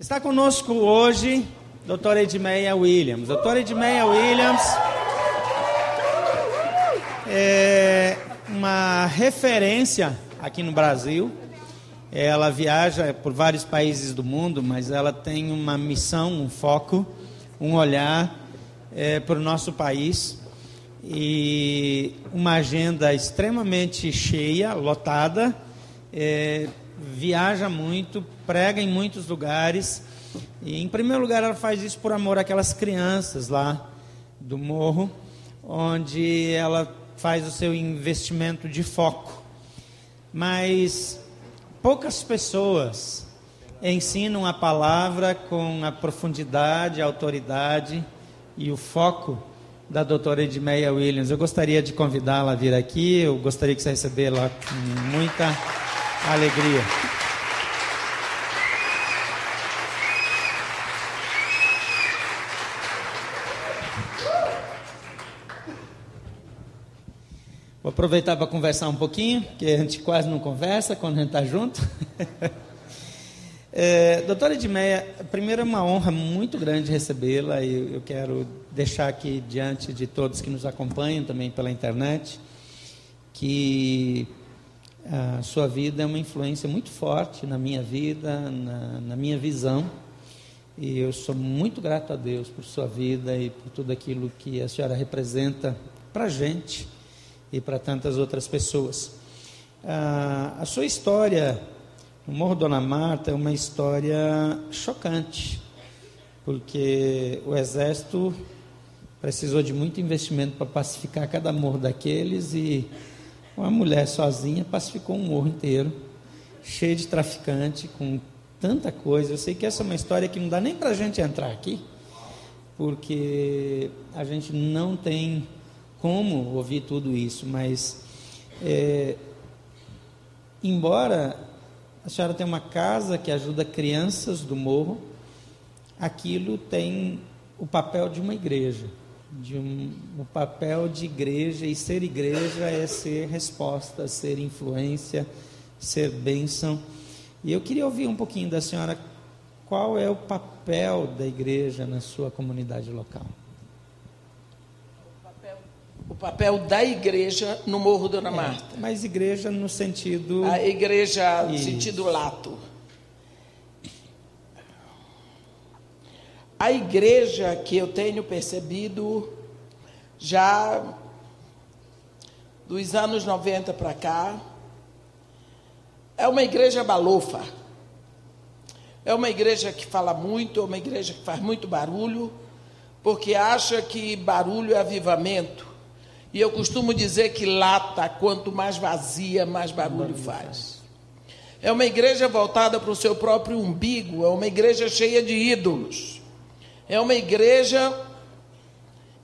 Está conosco hoje doutora Edmeia Williams. Doutora Edmeia Williams é uma referência aqui no Brasil. Ela viaja por vários países do mundo, mas ela tem uma missão, um foco, um olhar é, para o nosso país e uma agenda extremamente cheia, lotada. É, viaja muito, prega em muitos lugares. E, em primeiro lugar, ela faz isso por amor àquelas crianças lá do morro, onde ela faz o seu investimento de foco. Mas poucas pessoas ensinam a palavra com a profundidade, a autoridade e o foco da doutora Edmeia Williams. Eu gostaria de convidá-la a vir aqui, eu gostaria que você recebê-la com muita alegria. Vou aproveitar para conversar um pouquinho, que a gente quase não conversa quando a gente está junto. é, doutora Edmeia, primeiro é uma honra muito grande recebê-la e eu quero deixar aqui diante de todos que nos acompanham também pela internet que a sua vida é uma influência muito forte na minha vida, na, na minha visão. E eu sou muito grato a Deus por sua vida e por tudo aquilo que a senhora representa para a gente e para tantas outras pessoas. Ah, a sua história no Morro Dona Marta é uma história chocante, porque o Exército precisou de muito investimento para pacificar cada morro daqueles e uma mulher sozinha pacificou um morro inteiro, cheio de traficante, com tanta coisa. Eu sei que essa é uma história que não dá nem para a gente entrar aqui, porque a gente não tem como ouvir tudo isso, mas é, embora a senhora tenha uma casa que ajuda crianças do morro, aquilo tem o papel de uma igreja, de um, o papel de igreja e ser igreja é ser resposta, ser influência, ser bênção. E eu queria ouvir um pouquinho da senhora qual é o papel da igreja na sua comunidade local o papel da igreja no Morro Dona é, Marta. É, mas igreja no sentido. A igreja no sentido lato. A igreja que eu tenho percebido já dos anos 90 para cá é uma igreja balofa. É uma igreja que fala muito, é uma igreja que faz muito barulho, porque acha que barulho é avivamento. E eu costumo dizer que lata, quanto mais vazia, mais barulho faz. É uma igreja voltada para o seu próprio umbigo, é uma igreja cheia de ídolos. É uma igreja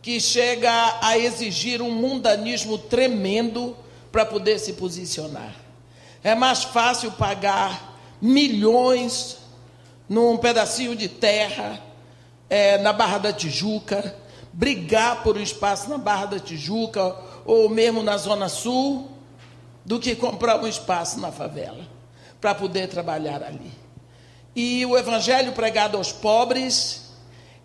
que chega a exigir um mundanismo tremendo para poder se posicionar. É mais fácil pagar milhões num pedacinho de terra é, na Barra da Tijuca brigar por um espaço na Barra da Tijuca ou mesmo na Zona Sul, do que comprar um espaço na favela para poder trabalhar ali. E o evangelho pregado aos pobres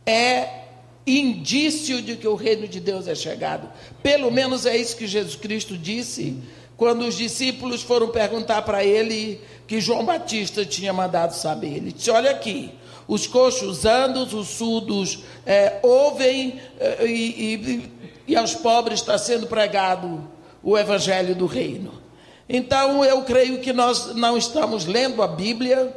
é indício de que o reino de Deus é chegado. Pelo menos é isso que Jesus Cristo disse quando os discípulos foram perguntar para ele que João Batista tinha mandado saber. Ele disse: Olha aqui, os coxos andam, os surdos é, ouvem é, e, e, e aos pobres está sendo pregado o evangelho do reino. Então eu creio que nós não estamos lendo a Bíblia,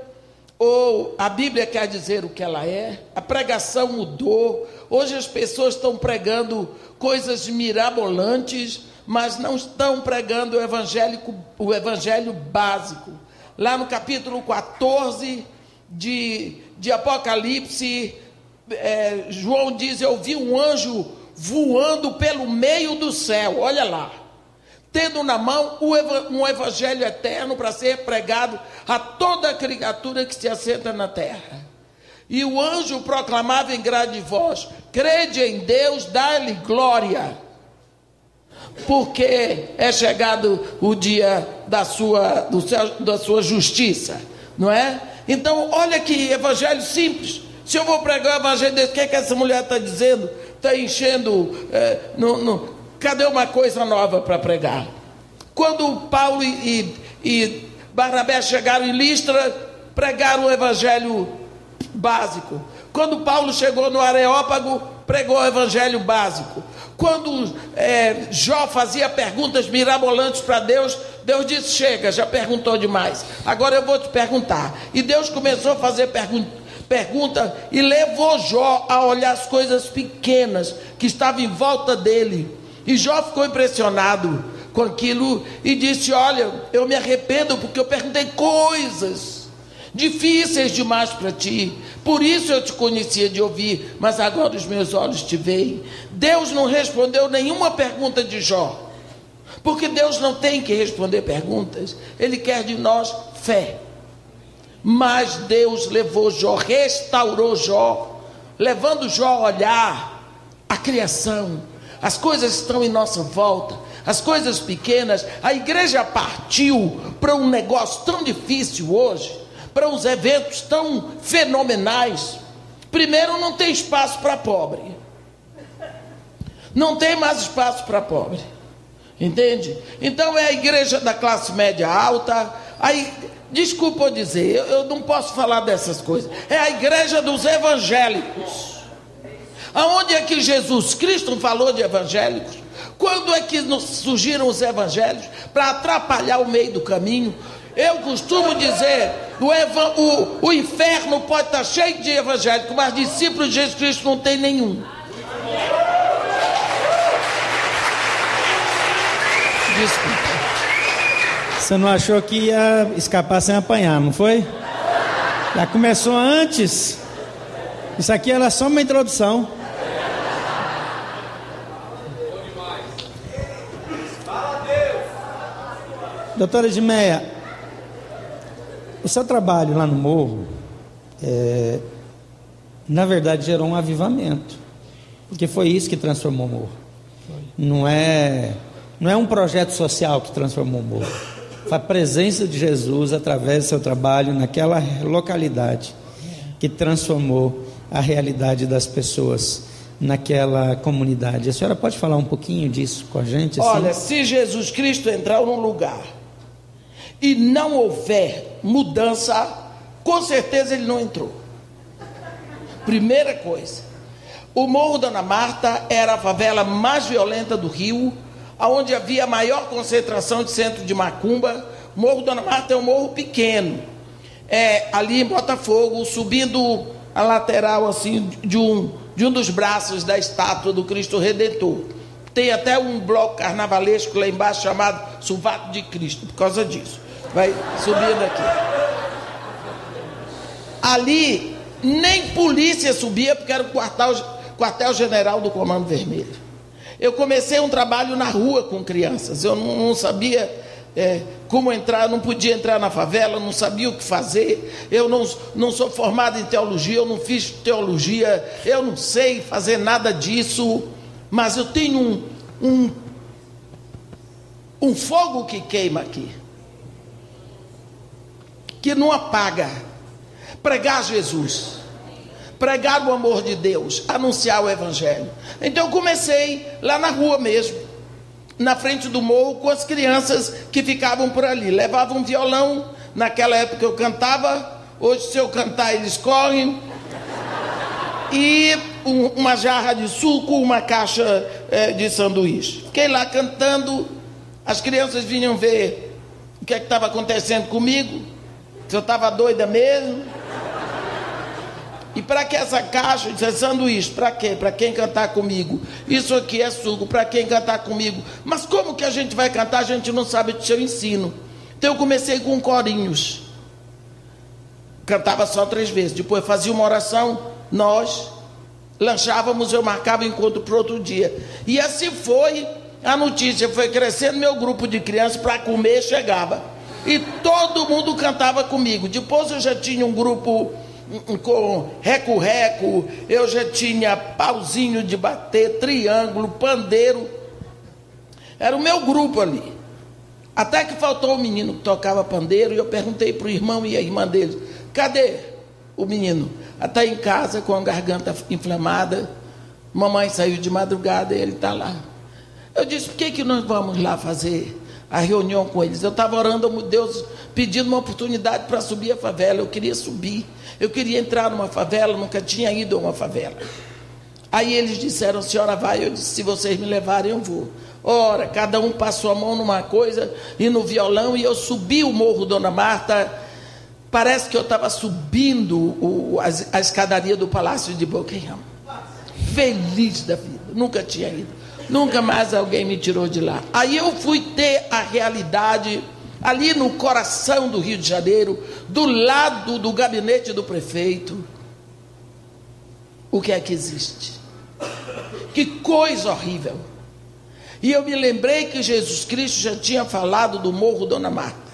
ou a Bíblia quer dizer o que ela é, a pregação mudou, hoje as pessoas estão pregando coisas mirabolantes, mas não estão pregando o evangélico, o evangelho básico. Lá no capítulo 14 de de Apocalipse, é, João diz: Eu vi um anjo voando pelo meio do céu, olha lá, tendo na mão um evangelho eterno para ser pregado a toda criatura que se assenta na terra. E o anjo proclamava em grande voz: Crede em Deus, dá-lhe glória, porque é chegado o dia da sua, céu, da sua justiça, não é? Então, olha que evangelho simples. Se eu vou pregar o evangelho desse, o que, é que essa mulher está dizendo? Está enchendo. É, no, no, cadê uma coisa nova para pregar? Quando Paulo e, e Barnabé chegaram em Listra, pregaram o evangelho básico. Quando Paulo chegou no Areópago, pregou o evangelho básico. Quando é, Jó fazia perguntas mirabolantes para Deus, Deus disse: Chega, já perguntou demais. Agora eu vou te perguntar. E Deus começou a fazer perguntas pergunta e levou Jó a olhar as coisas pequenas que estavam em volta dele. E Jó ficou impressionado com aquilo e disse: Olha, eu me arrependo porque eu perguntei coisas difíceis demais para ti. Por isso eu te conhecia de ouvir, mas agora os meus olhos te veem. Deus não respondeu nenhuma pergunta de Jó, porque Deus não tem que responder perguntas, Ele quer de nós fé. Mas Deus levou Jó, restaurou Jó, levando Jó a olhar a criação, as coisas estão em nossa volta, as coisas pequenas. A igreja partiu para um negócio tão difícil hoje, para uns eventos tão fenomenais. Primeiro, não tem espaço para pobre, não tem mais espaço para pobre, entende? Então é a igreja da classe média alta, aí desculpa eu dizer, eu, eu não posso falar dessas coisas. É a igreja dos evangélicos. Aonde é que Jesus Cristo falou de evangélicos? Quando é que surgiram os evangelhos? Para atrapalhar o meio do caminho. Eu costumo dizer: o, o, o inferno pode estar cheio de evangélicos, mas discípulos de Jesus Cristo não tem nenhum. Desculpa. Você não achou que ia escapar sem apanhar, não foi? Já começou antes. Isso aqui era só uma introdução. Doutora Edmeia, o seu trabalho lá no morro, é, na verdade, gerou um avivamento, porque foi isso que transformou o morro. Não é, não é um projeto social que transformou o morro a presença de Jesus através do seu trabalho naquela localidade que transformou a realidade das pessoas naquela comunidade. A senhora pode falar um pouquinho disso com a gente? Assim? Olha, se Jesus Cristo entrar num lugar e não houver mudança, com certeza ele não entrou. Primeira coisa, o Morro Dona Marta era a favela mais violenta do Rio onde havia maior concentração de centro de macumba. Morro Dona Marta é um morro pequeno, é, ali em Botafogo, subindo a lateral assim de um, de um dos braços da estátua do Cristo Redentor. Tem até um bloco carnavalesco lá embaixo chamado Suvato de Cristo, por causa disso. Vai subindo aqui. Ali nem polícia subia, porque era o quartel, quartel general do Comando Vermelho. Eu comecei um trabalho na rua com crianças. Eu não, não sabia é, como entrar, não podia entrar na favela, não sabia o que fazer. Eu não, não sou formado em teologia, eu não fiz teologia, eu não sei fazer nada disso. Mas eu tenho um, um, um fogo que queima aqui, que não apaga. Pregar Jesus pregar o amor de Deus, anunciar o Evangelho. Então eu comecei lá na rua mesmo, na frente do morro, com as crianças que ficavam por ali. Levavam um violão, naquela época eu cantava, hoje se eu cantar eles correm. E um, uma jarra de suco, uma caixa é, de sanduíche. Fiquei lá cantando, as crianças vinham ver o que é estava acontecendo comigo, se eu estava doida mesmo. E para que essa caixa? Isso é sanduíche. Para quê? Para quem cantar comigo. Isso aqui é suco. Para quem cantar comigo. Mas como que a gente vai cantar? A gente não sabe do seu ensino. Então eu comecei com corinhos. Cantava só três vezes. Depois fazia uma oração. Nós lanchávamos. Eu marcava encontro para outro dia. E assim foi. A notícia foi crescendo. Meu grupo de crianças para comer chegava. E todo mundo cantava comigo. Depois eu já tinha um grupo com reco-reco, eu já tinha pauzinho de bater, triângulo, pandeiro. Era o meu grupo ali. Até que faltou um menino que tocava pandeiro e eu perguntei para o irmão e a irmã dele: Cadê o menino? Está em casa com a garganta inflamada. Mamãe saiu de madrugada e ele está lá. Eu disse: por que, que nós vamos lá fazer a reunião com eles? Eu estava orando a Deus, pedindo uma oportunidade para subir a favela. Eu queria subir. Eu queria entrar numa favela, nunca tinha ido a uma favela. Aí eles disseram: senhora vai. Eu disse: se vocês me levarem, eu vou. Ora, cada um passou a mão numa coisa e no violão, e eu subi o morro Dona Marta. Parece que eu estava subindo o, a, a escadaria do Palácio de Buckingham. Feliz da vida, nunca tinha ido. Nunca mais alguém me tirou de lá. Aí eu fui ter a realidade ali no coração do Rio de Janeiro, do lado do gabinete do prefeito. O que é que existe? Que coisa horrível e eu me lembrei que Jesus Cristo já tinha falado do morro Dona Marta.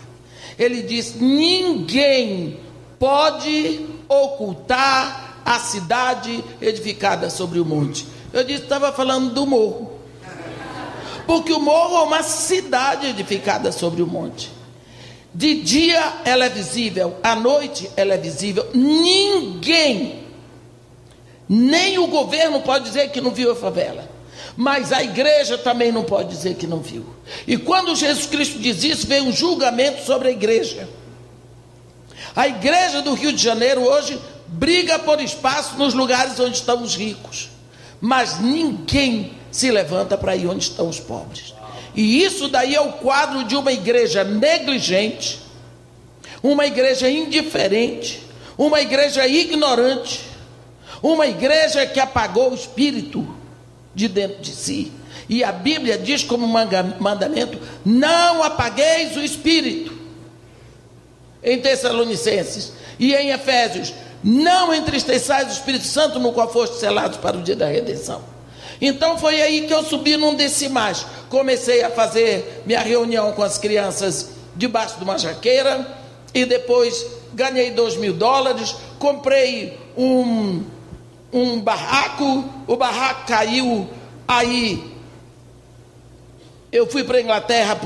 Ele disse: ninguém pode ocultar a cidade edificada sobre o monte. Eu disse: estava falando do morro. Porque o morro é uma cidade edificada sobre o monte. De dia ela é visível, à noite ela é visível. Ninguém, nem o governo pode dizer que não viu a favela. Mas a igreja também não pode dizer que não viu. E quando Jesus Cristo diz isso, vem um julgamento sobre a igreja. A igreja do Rio de Janeiro hoje briga por espaço nos lugares onde estão os ricos, mas ninguém se levanta para ir onde estão os pobres. E isso daí é o quadro de uma igreja negligente, uma igreja indiferente, uma igreja ignorante, uma igreja que apagou o espírito de dentro de si. E a Bíblia diz como mandamento: não apagueis o espírito. Em Tessalonicenses e em Efésios, não entristeçais o Espírito Santo no qual foste selados para o dia da redenção. Então foi aí que eu subi num decimais. Comecei a fazer minha reunião com as crianças debaixo de uma jaqueira e depois ganhei dois mil dólares, comprei um um barraco, o barraco caiu, aí eu fui para a Inglaterra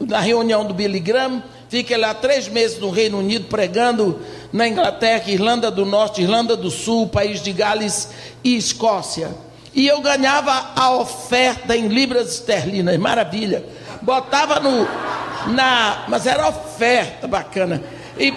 na reunião do Billy Graham, fiquei lá três meses no Reino Unido pregando na Inglaterra, Irlanda do Norte, Irlanda do Sul, País de Gales e Escócia. E eu ganhava a oferta em libras esterlinas, maravilha. Botava no na, mas era oferta bacana. E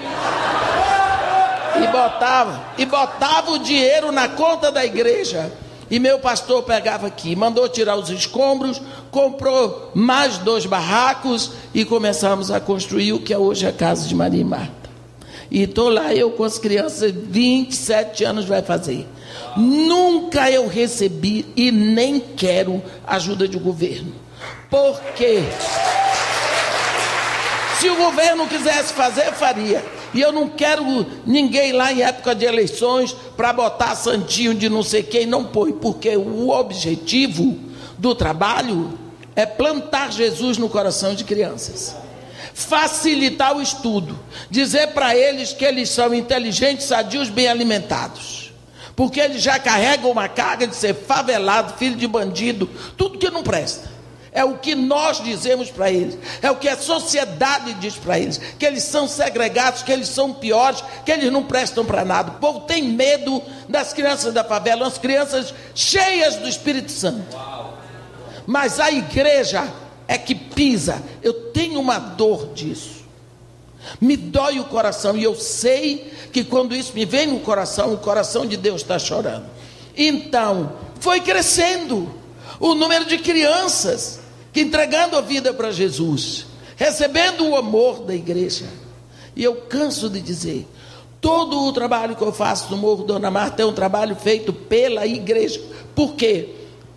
e botava, e botava o dinheiro na conta da igreja. E meu pastor pegava aqui, mandou tirar os escombros, comprou mais dois barracos e começamos a construir o que é hoje a casa de Maria e Marta. E estou lá, eu com as crianças, 27 anos vai fazer. Nunca eu recebi e nem quero ajuda de governo. Por quê? Se o governo quisesse fazer, faria. E eu não quero ninguém lá em época de eleições para botar santinho de não sei quem, não põe, porque o objetivo do trabalho é plantar Jesus no coração de crianças. Facilitar o estudo, dizer para eles que eles são inteligentes, sadios, bem alimentados. Porque eles já carregam uma carga de ser favelado, filho de bandido, tudo que não presta é o que nós dizemos para eles, é o que a sociedade diz para eles, que eles são segregados, que eles são piores, que eles não prestam para nada. O povo tem medo das crianças da favela, as crianças cheias do Espírito Santo. Mas a igreja é que pisa. Eu tenho uma dor disso. Me dói o coração e eu sei que quando isso me vem no coração, o coração de Deus está chorando. Então, foi crescendo o número de crianças que entregando a vida para Jesus, recebendo o amor da igreja. E eu canso de dizer, todo o trabalho que eu faço no Morro Dona Marta é um trabalho feito pela igreja. Por quê?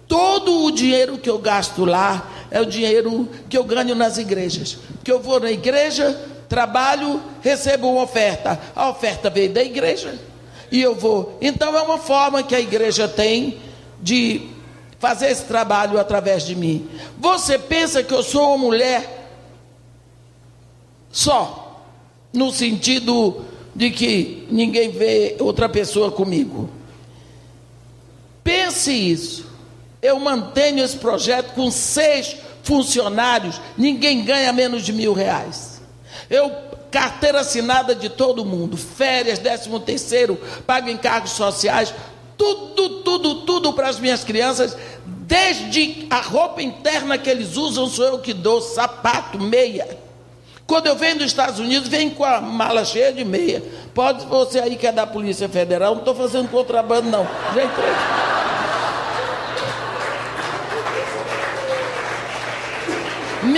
Todo o dinheiro que eu gasto lá é o dinheiro que eu ganho nas igrejas. Que eu vou na igreja, trabalho, recebo uma oferta. A oferta veio da igreja. E eu vou. Então é uma forma que a igreja tem de fazer esse trabalho através de mim. Você pensa que eu sou uma mulher só, no sentido de que ninguém vê outra pessoa comigo. Pense isso. Eu mantenho esse projeto com seis funcionários, ninguém ganha menos de mil reais. Eu carteira assinada de todo mundo, férias, décimo terceiro, pago encargos sociais, tudo, tudo, tudo para as minhas crianças, desde a roupa interna que eles usam, sou eu que dou, sapato, meia. Quando eu venho dos Estados Unidos, vem com a mala cheia de meia. Pode você aí que é da Polícia Federal, não estou fazendo contrabando, não. Já entrei.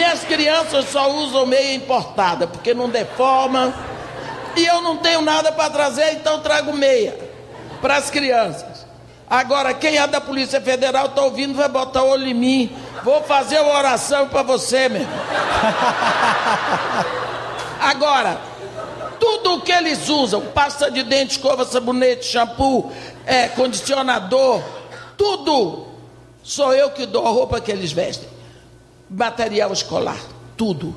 Minhas crianças só usam meia importada, porque não deforma. E eu não tenho nada para trazer, então trago meia para as crianças. Agora, quem é da Polícia Federal está ouvindo, vai botar o olho em mim. Vou fazer uma oração para você, meu irmão. Agora, tudo o que eles usam, pasta de dente, escova, sabonete, shampoo, é, condicionador, tudo, sou eu que dou a roupa que eles vestem. Material escolar, tudo.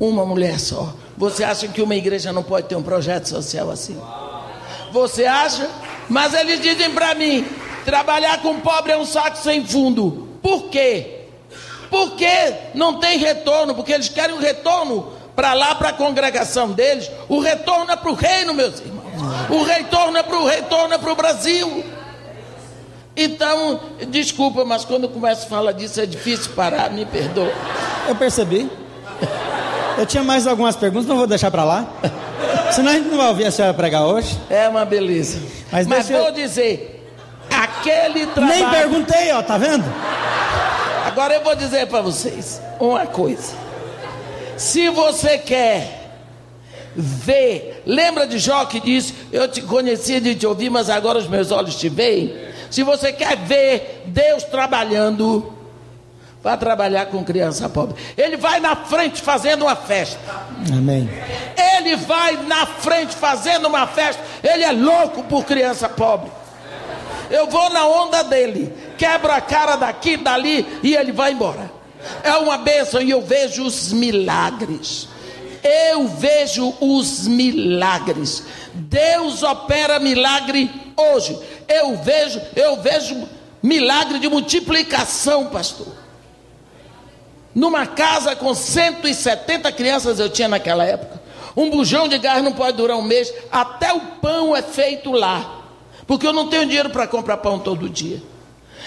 Uma mulher só. Você acha que uma igreja não pode ter um projeto social assim? Você acha? Mas eles dizem para mim: trabalhar com pobre é um saco sem fundo. Por quê? Porque não tem retorno, porque eles querem um retorno para lá, para a congregação deles. O retorno é para o reino, meus irmãos. O retorno é para o retorno é para o Brasil. Então, desculpa, mas quando eu começo a falar disso é difícil parar, me perdoa. Eu percebi. Eu tinha mais algumas perguntas, não vou deixar para lá. Senão a gente não vai ouvir a senhora pregar hoje. É uma beleza. Mas, Mas vou eu... dizer, aquele trabalho. Nem perguntei, ó, tá vendo? Agora eu vou dizer para vocês uma coisa. Se você quer ver, lembra de Jó que disse: Eu te conhecia de te ouvir, mas agora os meus olhos te veem. Se você quer ver Deus trabalhando, Vá trabalhar com criança pobre. Ele vai na frente fazendo uma festa. Amém. Ele vai na frente fazendo uma festa. Ele é louco por criança pobre. Eu vou na onda dele, quebro a cara daqui, dali e ele vai embora. É uma bênção e eu vejo os milagres. Eu vejo os milagres. Deus opera milagre hoje. Eu vejo, eu vejo milagre de multiplicação, pastor. Numa casa com 170 crianças eu tinha naquela época. Um bujão de gás não pode durar um mês. Até o pão é feito lá. Porque eu não tenho dinheiro para comprar pão todo dia.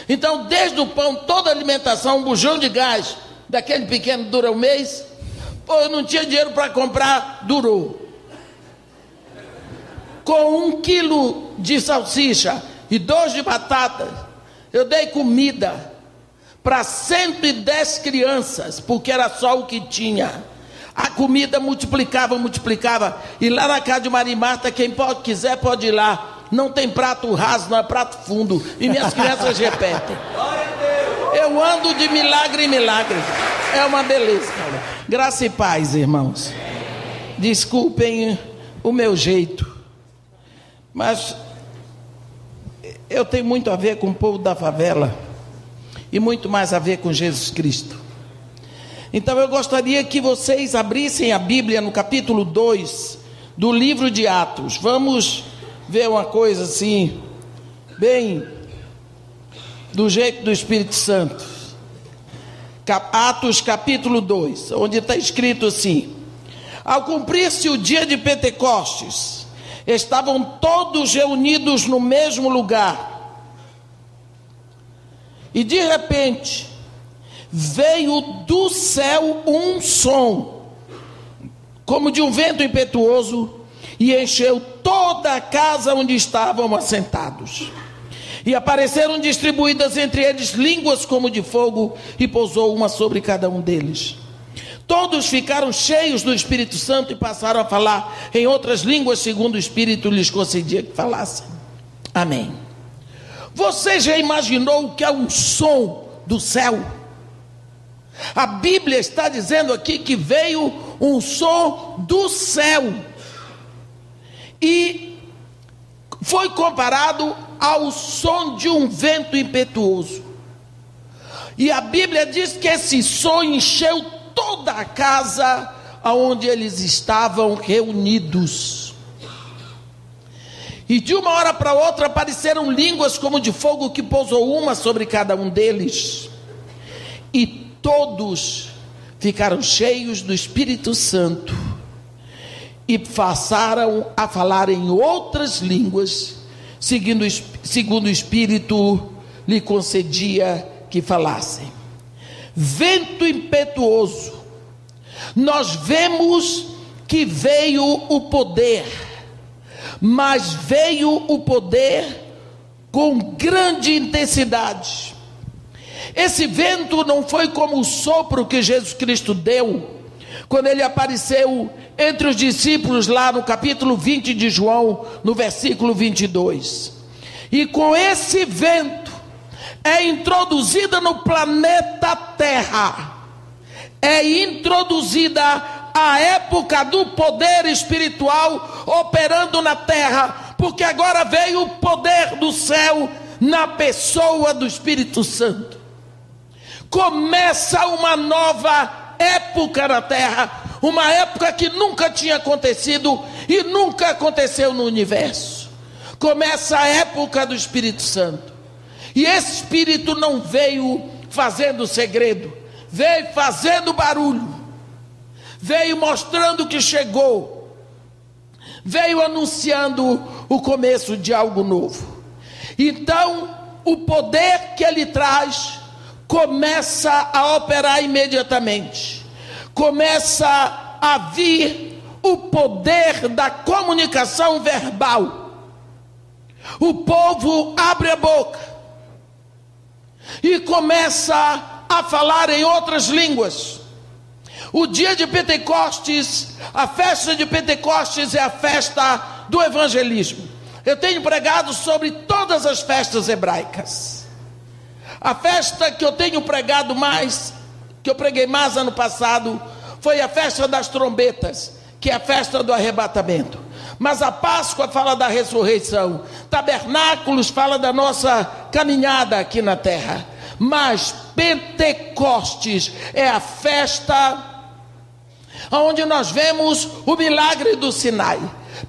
Então, desde o pão, toda a alimentação, um bujão de gás, daquele pequeno dura um mês. Pô, eu não tinha dinheiro para comprar, durou. Com um quilo de salsicha e dois de batata, eu dei comida para 110 crianças, porque era só o que tinha. A comida multiplicava, multiplicava. E lá na casa de Maria Marta, quem pode, quiser pode ir lá. Não tem prato raso, não é prato fundo. E minhas crianças repetem. Eu ando de milagre em milagre. É uma beleza. Graça e paz, irmãos. Desculpem o meu jeito. Mas eu tenho muito a ver com o povo da favela e muito mais a ver com Jesus Cristo. Então eu gostaria que vocês abrissem a Bíblia no capítulo 2 do livro de Atos. Vamos ver uma coisa assim, bem do jeito do Espírito Santo. Atos capítulo 2, onde está escrito assim: Ao cumprir-se o dia de Pentecostes, estavam todos reunidos no mesmo lugar. E de repente, veio do céu um som, como de um vento impetuoso, e encheu toda a casa onde estavam assentados. E apareceram distribuídas entre eles línguas como de fogo, e pousou uma sobre cada um deles. Todos ficaram cheios do Espírito Santo e passaram a falar em outras línguas, segundo o Espírito lhes concedia que falassem. Amém. Você já imaginou o que é um som do céu? A Bíblia está dizendo aqui que veio um som do céu e foi comparado ao som de um vento impetuoso. E a Bíblia diz que esse som encheu toda a casa onde eles estavam reunidos. E de uma hora para outra apareceram línguas como de fogo que pousou uma sobre cada um deles. E todos ficaram cheios do Espírito Santo e passaram a falar em outras línguas, seguindo, segundo o Espírito lhe concedia que falassem. Vento impetuoso, nós vemos que veio o poder, mas veio o poder com grande intensidade. Esse vento não foi como o sopro que Jesus Cristo deu quando ele apareceu entre os discípulos lá no capítulo 20 de João, no versículo 22. E com esse vento é introduzida no planeta Terra, é introduzida a época do poder espiritual operando na terra, porque agora veio o poder do céu na pessoa do Espírito Santo. Começa uma nova época na terra, uma época que nunca tinha acontecido e nunca aconteceu no universo. Começa a época do Espírito Santo. E esse Espírito não veio fazendo segredo, veio fazendo barulho, veio mostrando que chegou, veio anunciando o começo de algo novo. Então, o poder que ele traz começa a operar imediatamente, começa a vir o poder da comunicação verbal. O povo abre a boca e começa a falar em outras línguas. O dia de Pentecostes, a festa de Pentecostes é a festa do evangelismo. Eu tenho pregado sobre todas as festas hebraicas. A festa que eu tenho pregado mais, que eu preguei mais ano passado, foi a festa das trombetas, que é a festa do arrebatamento. Mas a Páscoa fala da ressurreição, tabernáculos fala da nossa caminhada aqui na terra. Mas Pentecostes é a festa onde nós vemos o milagre do Sinai.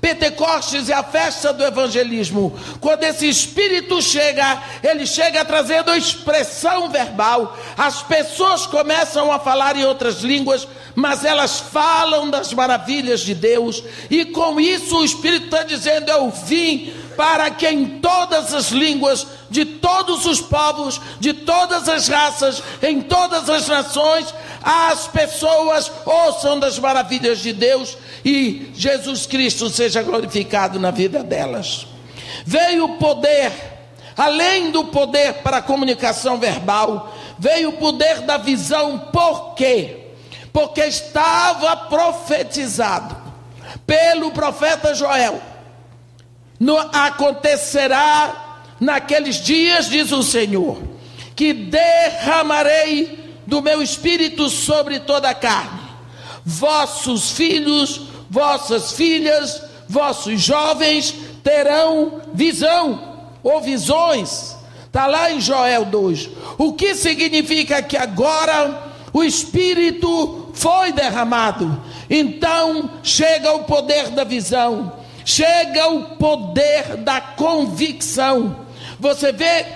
Pentecostes é a festa do evangelismo. Quando esse espírito chega, ele chega trazendo expressão verbal. As pessoas começam a falar em outras línguas, mas elas falam das maravilhas de Deus, e com isso o Espírito está dizendo: Eu vim para que em todas as línguas, de todos os povos, de todas as raças, em todas as nações, as pessoas ouçam das maravilhas de Deus e Jesus Cristo seja glorificado na vida delas. Veio o poder, além do poder para a comunicação verbal, veio o poder da visão, por quê? Porque estava profetizado pelo profeta Joel. No, acontecerá naqueles dias, diz o Senhor, que derramarei do meu espírito sobre toda a carne. Vossos filhos vossas filhas, vossos jovens terão visão ou visões. Está lá em Joel 2. O que significa que agora o Espírito foi derramado. Então chega o poder da visão, chega o poder da convicção. Você vê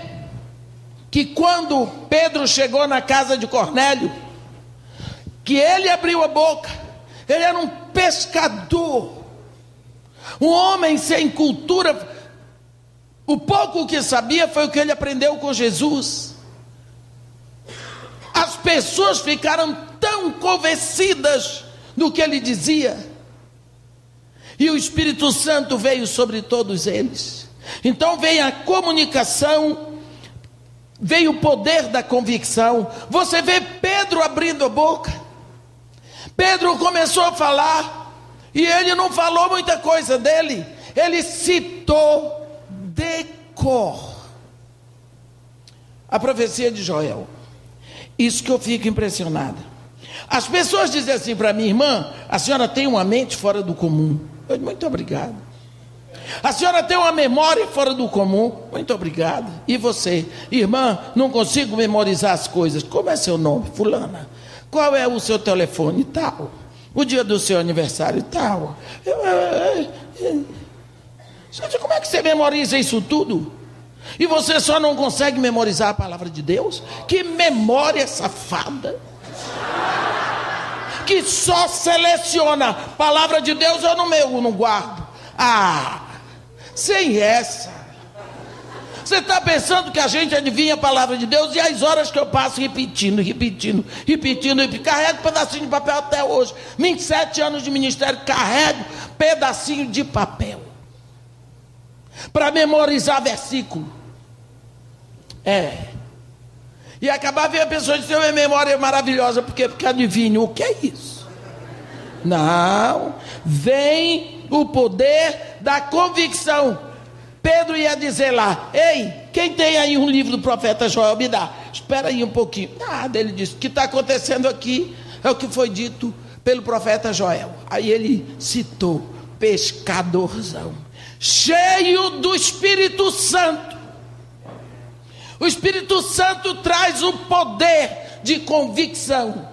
que quando Pedro chegou na casa de Cornélio, que ele abriu a boca, ele era um pescador, um homem sem cultura. O pouco que sabia foi o que ele aprendeu com Jesus. As pessoas ficaram tão convencidas do que ele dizia, e o Espírito Santo veio sobre todos eles. Então veio a comunicação, veio o poder da convicção. Você vê Pedro abrindo a boca. Pedro começou a falar, e ele não falou muita coisa dele, ele citou de cor a profecia de Joel. Isso que eu fico impressionada. As pessoas dizem assim para mim, irmã, a senhora tem uma mente fora do comum. Eu, muito obrigado. A senhora tem uma memória fora do comum. Muito obrigado. E você, irmã, não consigo memorizar as coisas. Como é seu nome? Fulana. Qual é o seu telefone? Tal. O dia do seu aniversário? Tal. Gente, como é que você memoriza isso tudo? E você só não consegue memorizar a palavra de Deus? Que memória safada! Que só seleciona palavra de Deus eu no meu não guardo. Ah, sem essa. Você está pensando que a gente adivinha a palavra de Deus e as horas que eu passo repetindo, repetindo, repetindo, repetindo. Carrego pedacinho de papel até hoje. 27 anos de ministério, carrego pedacinho de papel. Para memorizar versículo. É. E acabar vendo a pessoa dizer, minha memória é maravilhosa, porque, porque adivinha, o que é isso? Não, vem o poder da convicção. Pedro ia dizer lá: Ei, quem tem aí um livro do profeta Joel, me dá. Espera aí um pouquinho. Nada, ele disse: O que está acontecendo aqui é o que foi dito pelo profeta Joel. Aí ele citou: pescadorzão, cheio do Espírito Santo. O Espírito Santo traz o poder de convicção.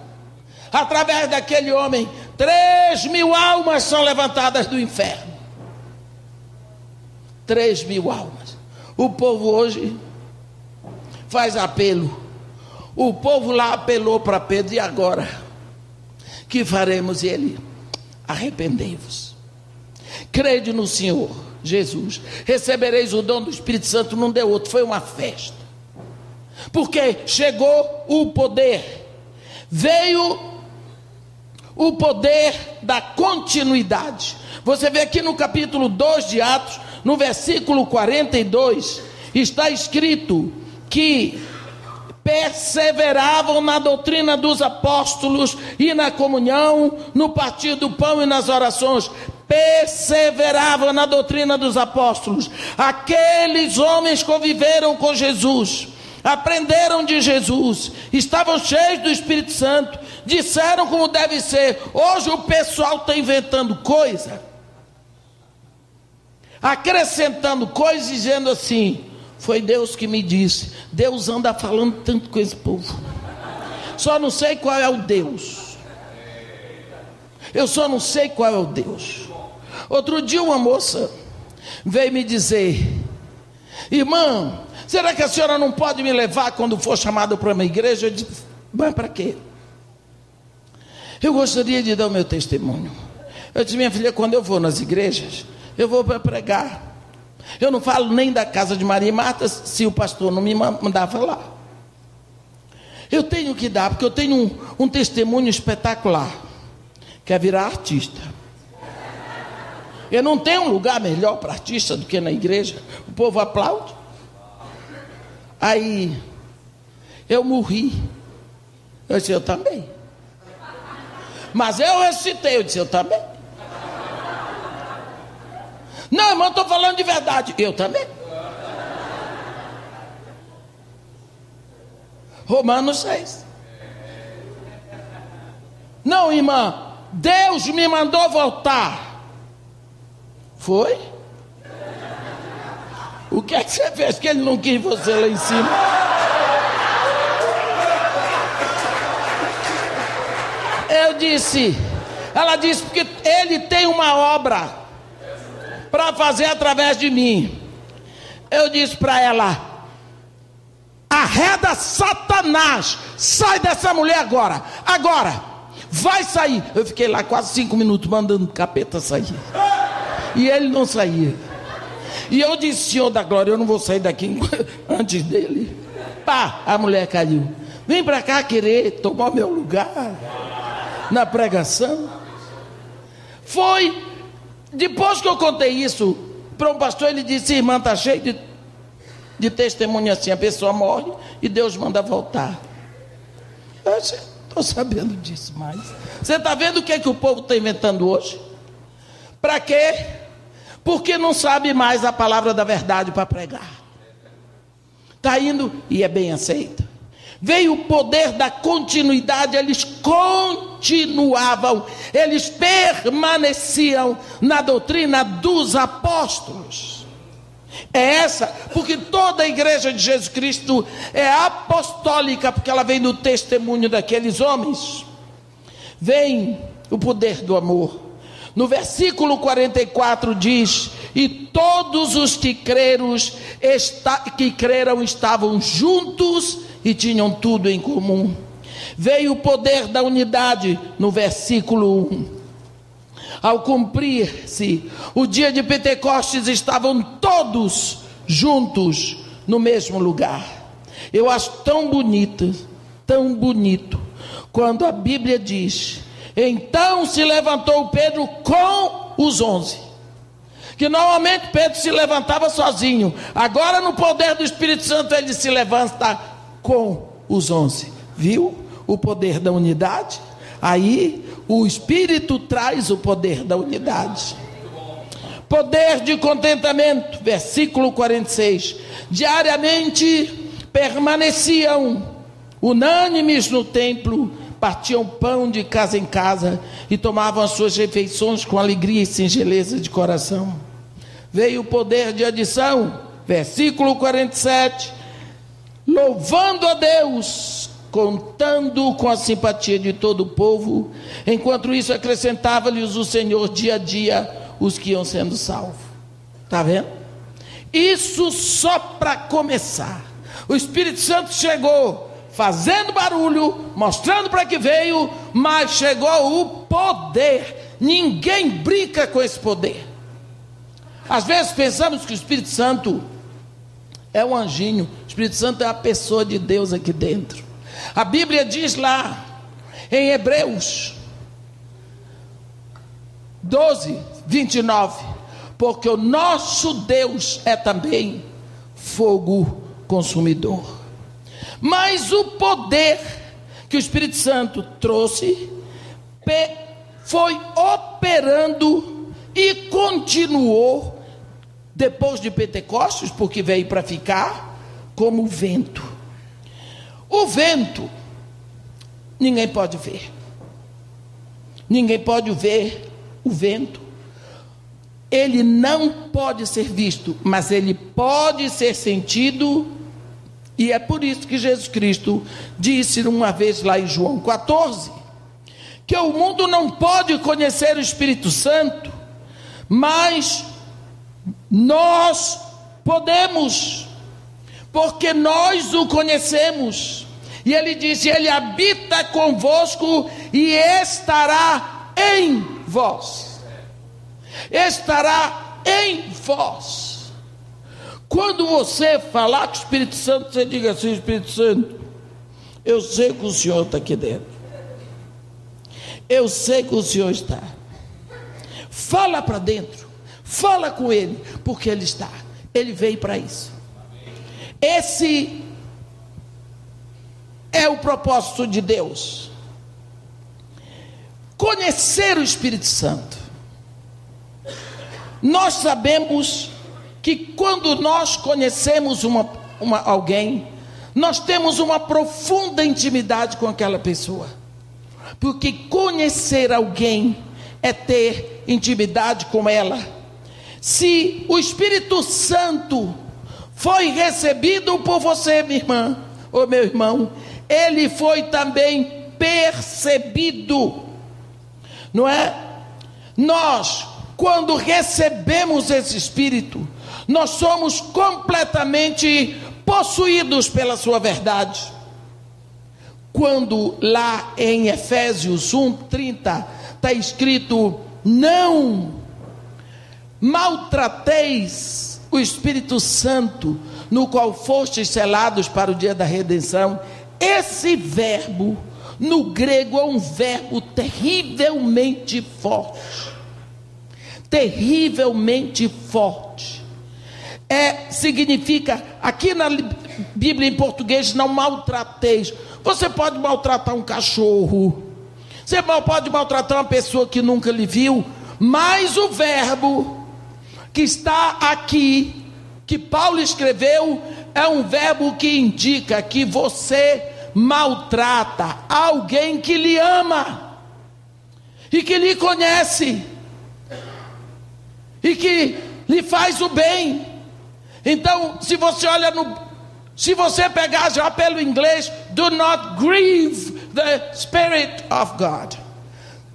Através daquele homem, três mil almas são levantadas do inferno. 3 mil almas. O povo hoje faz apelo. O povo lá apelou para Pedro, e agora? Que faremos? Ele, arrependei-vos. Crede no Senhor Jesus. Recebereis o dom do Espírito Santo, não deu outro, foi uma festa. Porque chegou o poder. Veio o poder da continuidade. Você vê aqui no capítulo 2 de Atos, no versículo 42, está escrito que perseveravam na doutrina dos apóstolos e na comunhão, no partir do pão e nas orações. Perseveravam na doutrina dos apóstolos. Aqueles homens conviveram com Jesus, aprenderam de Jesus, estavam cheios do Espírito Santo, disseram como deve ser. Hoje o pessoal está inventando coisa acrescentando coisas, dizendo assim: Foi Deus que me disse. Deus anda falando tanto com esse povo. Só não sei qual é o Deus. Eu só não sei qual é o Deus. Outro dia, uma moça veio me dizer: Irmã, será que a senhora não pode me levar quando for chamado para uma igreja? Eu disse: Mas para quê? Eu gostaria de dar o meu testemunho. Eu disse: Minha filha, quando eu vou nas igrejas, eu vou para pregar. Eu não falo nem da casa de Maria e Marta se o pastor não me mandar falar. Eu tenho que dar, porque eu tenho um, um testemunho espetacular. Quer virar artista. Eu não tenho um lugar melhor para artista do que na igreja. O povo aplaude. Aí eu morri. Eu disse, eu também. Mas eu recitei, eu disse, eu também. Não, irmão, estou falando de verdade. Eu também. Romanos 6. Não, irmã, Deus me mandou voltar. Foi? O que é que você fez que ele não quis você lá em cima? Eu disse, ela disse, porque ele tem uma obra para fazer através de mim. Eu disse para ela: arreda Satanás, sai dessa mulher agora, agora, vai sair. Eu fiquei lá quase cinco minutos mandando o capeta sair, e ele não saía. E eu disse: Senhor da glória, eu não vou sair daqui antes dele. Pá, a mulher caiu. Vem para cá querer tomar meu lugar na pregação. Foi depois que eu contei isso para um pastor, ele disse: Irmã, está cheio de, de testemunho assim. A pessoa morre e Deus manda voltar. Eu estou sabendo disso mais. Você está vendo o que, é que o povo está inventando hoje? Para quê? Porque não sabe mais a palavra da verdade para pregar. Está indo e é bem aceita. Veio o poder da continuidade, eles continuavam, eles permaneciam na doutrina dos apóstolos. É essa, porque toda a igreja de Jesus Cristo é apostólica, porque ela vem do testemunho daqueles homens. Vem o poder do amor. No versículo 44 diz: E todos os que creram, que creram estavam juntos e tinham tudo em comum. Veio o poder da unidade no versículo 1. Ao cumprir-se o dia de Pentecostes, estavam todos juntos no mesmo lugar. Eu acho tão bonito, tão bonito, quando a Bíblia diz: Então se levantou Pedro com os onze. Que normalmente Pedro se levantava sozinho, agora no poder do Espírito Santo ele se levanta com os onze. Viu o poder da unidade? Aí o Espírito traz o poder da unidade. Poder de contentamento, versículo 46. Diariamente permaneciam unânimes no templo, partiam pão de casa em casa e tomavam as suas refeições com alegria e singeleza de coração. Veio o poder de adição, versículo 47. Louvando a Deus contando com a simpatia de todo o povo. Enquanto isso, acrescentava-lhes o Senhor dia a dia os que iam sendo salvos. Está vendo? Isso só para começar. O Espírito Santo chegou fazendo barulho, mostrando para que veio, mas chegou o poder. Ninguém brinca com esse poder. Às vezes pensamos que o Espírito Santo é um anjinho, o Espírito Santo é a pessoa de Deus aqui dentro. A Bíblia diz lá em Hebreus 12, 29, porque o nosso Deus é também fogo consumidor. Mas o poder que o Espírito Santo trouxe foi operando e continuou depois de Pentecostes, porque veio para ficar como vento. O vento, ninguém pode ver. Ninguém pode ver o vento. Ele não pode ser visto, mas ele pode ser sentido. E é por isso que Jesus Cristo disse uma vez lá em João 14: que o mundo não pode conhecer o Espírito Santo, mas nós podemos porque nós o conhecemos. E ele disse: Ele habita convosco e estará em vós. Estará em vós. Quando você falar com o Espírito Santo, você diga assim: Espírito Santo, eu sei que o Senhor está aqui dentro. Eu sei que o Senhor está. Fala para dentro. Fala com Ele, porque Ele está. Ele veio para isso. Esse é o propósito de Deus. Conhecer o Espírito Santo. Nós sabemos que quando nós conhecemos uma, uma, alguém, nós temos uma profunda intimidade com aquela pessoa. Porque conhecer alguém é ter intimidade com ela. Se o Espírito Santo foi recebido por você, minha irmã, ou meu irmão, ele foi também percebido, não é? Nós, quando recebemos esse Espírito, nós somos completamente possuídos pela Sua verdade. Quando lá em Efésios 1:30 está escrito: Não maltrateis o Espírito Santo, no qual fostes selados para o dia da redenção. Esse verbo, no grego, é um verbo terrivelmente forte. Terrivelmente forte. É, significa, aqui na Bíblia em português, não maltrateis. Você pode maltratar um cachorro, você pode maltratar uma pessoa que nunca lhe viu, mas o verbo que está aqui, que Paulo escreveu, é um verbo que indica que você maltrata alguém que lhe ama e que lhe conhece e que lhe faz o bem. Então, se você olha no se você pegar já pelo inglês, do not grieve the spirit of God.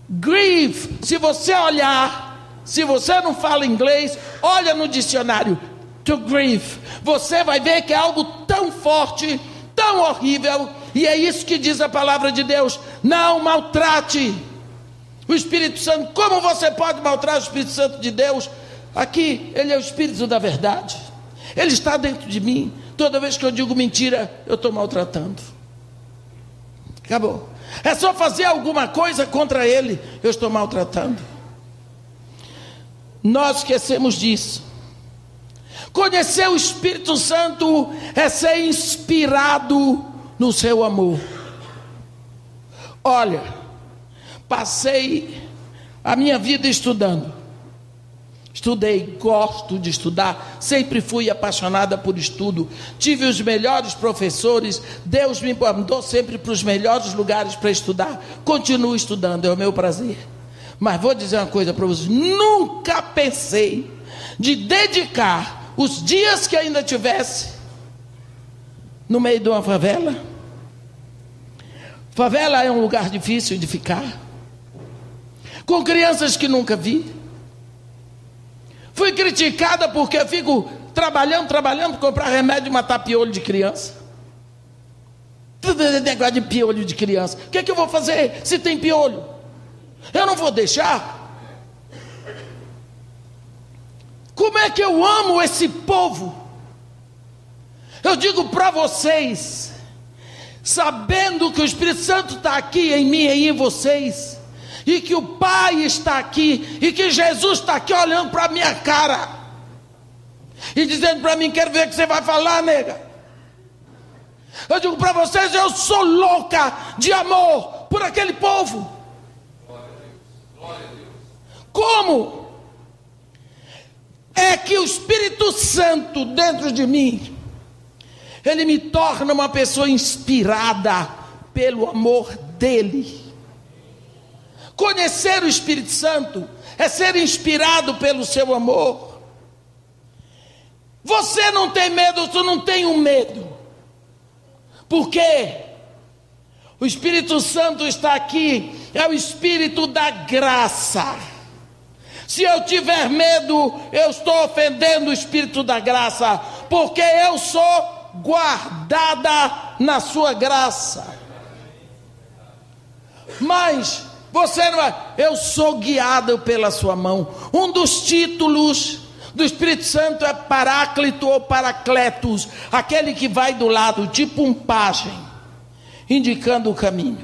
Grieve, se você olhar se você não fala inglês, olha no dicionário. To grieve. Você vai ver que é algo tão forte, tão horrível, E é isso que diz a palavra de Deus: não maltrate o Espírito Santo. Como você pode maltratar o Espírito Santo de Deus? Aqui, ele é o Espírito da verdade. Ele está dentro de mim. Toda vez que eu digo mentira, eu estou maltratando. Acabou. É só fazer alguma coisa contra ele, eu estou maltratando. Nós esquecemos disso. Conhecer o Espírito Santo é ser inspirado no seu amor. Olha, passei a minha vida estudando. Estudei, gosto de estudar, sempre fui apaixonada por estudo. Tive os melhores professores, Deus me mandou sempre para os melhores lugares para estudar. Continuo estudando, é o meu prazer. Mas vou dizer uma coisa para vocês: nunca pensei de dedicar os dias que ainda tivesse no meio de uma favela. Favela é um lugar difícil de ficar, com crianças que nunca vi Fui criticada porque fico trabalhando, trabalhando, comprar remédio e matar piolho de criança. Tudo negócio de piolho de criança. O que, é que eu vou fazer se tem piolho? Eu não vou deixar. Como é que eu amo esse povo? Eu digo para vocês, sabendo que o Espírito Santo está aqui em mim e em vocês, e que o Pai está aqui, e que Jesus está aqui olhando para a minha cara, e dizendo para mim: Quero ver o que você vai falar, nega. Eu digo para vocês: Eu sou louca de amor por aquele povo. Como é que o Espírito Santo dentro de mim, ele me torna uma pessoa inspirada pelo amor dele. Conhecer o Espírito Santo é ser inspirado pelo seu amor. Você não tem medo, tu não tem um medo. Por quê? O Espírito Santo está aqui, é o Espírito da graça. Se eu tiver medo, eu estou ofendendo o Espírito da graça, porque eu sou guardada na sua graça. Mas você não é, eu sou guiado pela sua mão. Um dos títulos do Espírito Santo é Paráclito ou Paracletos, aquele que vai do lado, tipo um pajem, indicando o caminho.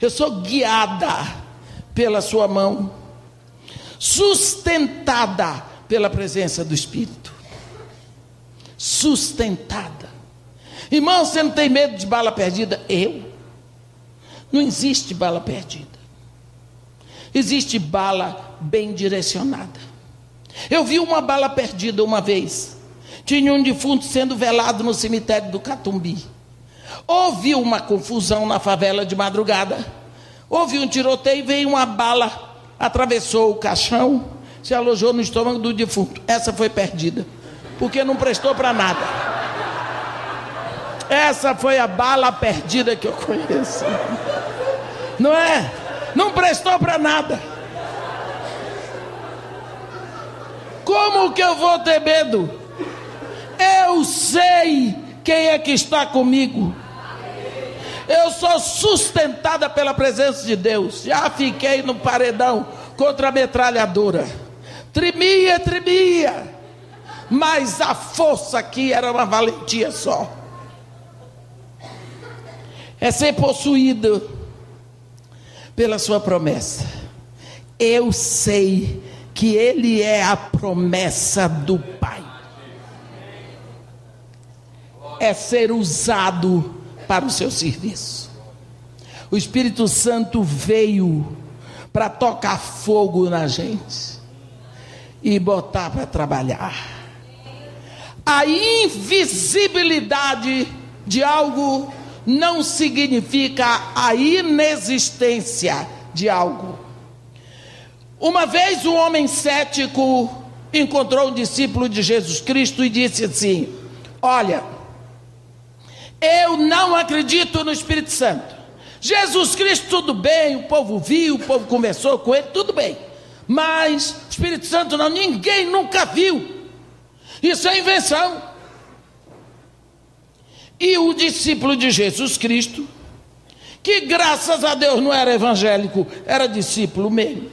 Eu sou guiada pela sua mão, sustentada pela presença do Espírito. Sustentada. Irmão, você não tem medo de bala perdida? Eu. Não existe bala perdida. Existe bala bem direcionada. Eu vi uma bala perdida uma vez. Tinha um defunto sendo velado no cemitério do Catumbi. Houve uma confusão na favela de madrugada. Houve um tiroteio e veio uma bala, atravessou o caixão, se alojou no estômago do defunto. Essa foi perdida, porque não prestou para nada. Essa foi a bala perdida que eu conheço. Não é? Não prestou para nada. Como que eu vou ter medo? Eu sei quem é que está comigo. Eu sou sustentada pela presença de Deus. Já fiquei no paredão contra a metralhadora. Tremia, tremia. Mas a força aqui era uma valentia só. É ser possuído pela sua promessa. Eu sei que Ele é a promessa do Pai. É ser usado para o seu serviço. O Espírito Santo veio para tocar fogo na gente e botar para trabalhar. A invisibilidade de algo não significa a inexistência de algo. Uma vez um homem cético encontrou um discípulo de Jesus Cristo e disse assim: Olha, eu não acredito no Espírito Santo. Jesus Cristo, tudo bem, o povo viu, o povo conversou com ele, tudo bem. Mas Espírito Santo não, ninguém nunca viu. Isso é invenção. E o discípulo de Jesus Cristo, que graças a Deus não era evangélico, era discípulo mesmo,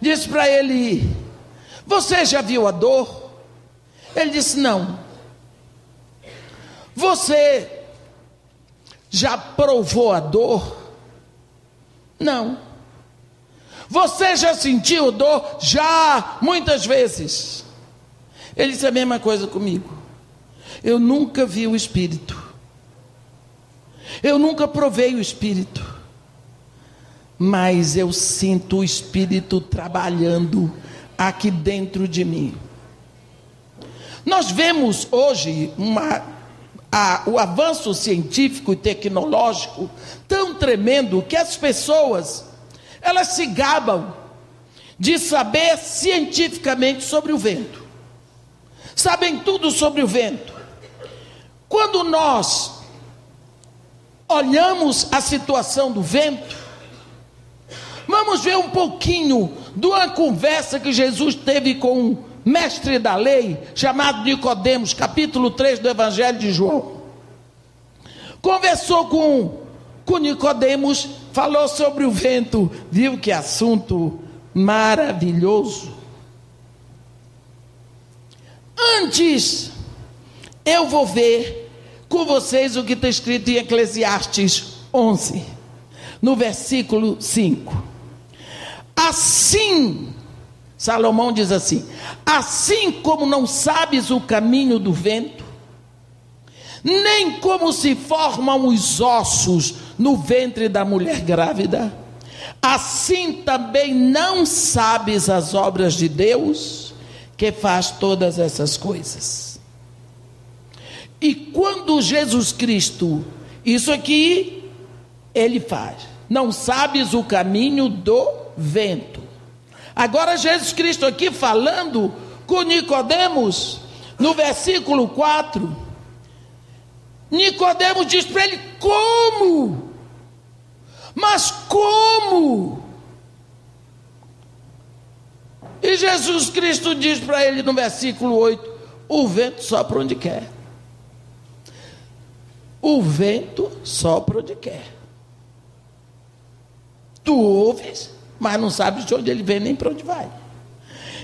disse para ele: Você já viu a dor? Ele disse: Não. Você já provou a dor? Não. Você já sentiu dor? Já, muitas vezes. Ele disse a mesma coisa comigo. Eu nunca vi o Espírito. Eu nunca provei o Espírito. Mas eu sinto o Espírito trabalhando aqui dentro de mim. Nós vemos hoje uma, a, o avanço científico e tecnológico tão tremendo que as pessoas elas se gabam de saber cientificamente sobre o vento. Sabem tudo sobre o vento. Quando nós olhamos a situação do vento, vamos ver um pouquinho de uma conversa que Jesus teve com um mestre da lei, chamado Nicodemos, capítulo 3 do Evangelho de João. Conversou com, com Nicodemos, falou sobre o vento, viu que assunto maravilhoso. Antes, eu vou ver com vocês o que está escrito em Eclesiastes 11, no versículo 5. Assim, Salomão diz assim: Assim como não sabes o caminho do vento, nem como se formam os ossos no ventre da mulher grávida, assim também não sabes as obras de Deus, que faz todas essas coisas. E quando Jesus Cristo, isso aqui, ele faz. Não sabes o caminho do vento. Agora Jesus Cristo aqui falando com Nicodemos, no versículo 4, Nicodemos diz para ele: "Como? Mas como?" E Jesus Cristo diz para ele no versículo 8: "O vento sopra onde quer." O vento sopra onde quer. Tu ouves, mas não sabes de onde ele vem nem para onde vai.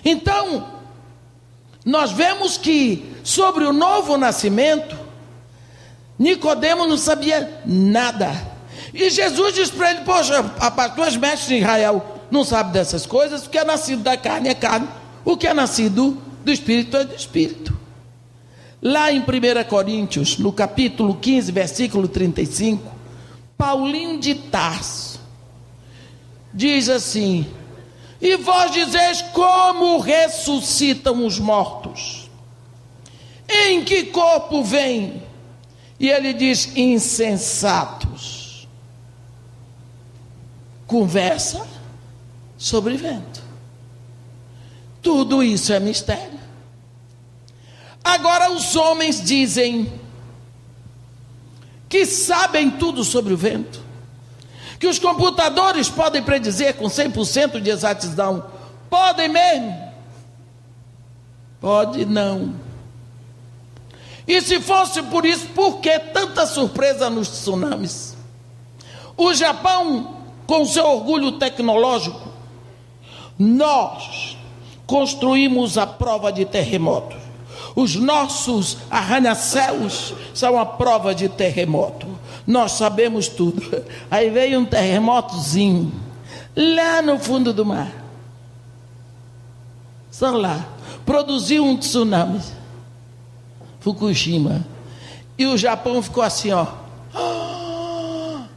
Então, nós vemos que sobre o novo nascimento, Nicodemo não sabia nada. E Jesus diz para ele: Poxa, rapaz, tu és mestre de Israel, não sabe dessas coisas, o que é nascido da carne é carne, o que é nascido do espírito é do espírito. Lá em 1 Coríntios, no capítulo 15, versículo 35, Paulinho de Tarso diz assim: E vós dizeis como ressuscitam os mortos? Em que corpo vem? E ele diz: insensatos. Conversa sobre vento. Tudo isso é mistério. Agora os homens dizem que sabem tudo sobre o vento, que os computadores podem predizer com 100% de exatidão. Podem mesmo? Pode não. E se fosse por isso, por que tanta surpresa nos tsunamis? O Japão, com seu orgulho tecnológico, nós construímos a prova de terremoto. Os nossos arranha-céus são a prova de terremoto. Nós sabemos tudo. Aí veio um terremotozinho lá no fundo do mar. Só lá. Produziu um tsunami. Fukushima. E o Japão ficou assim, ó.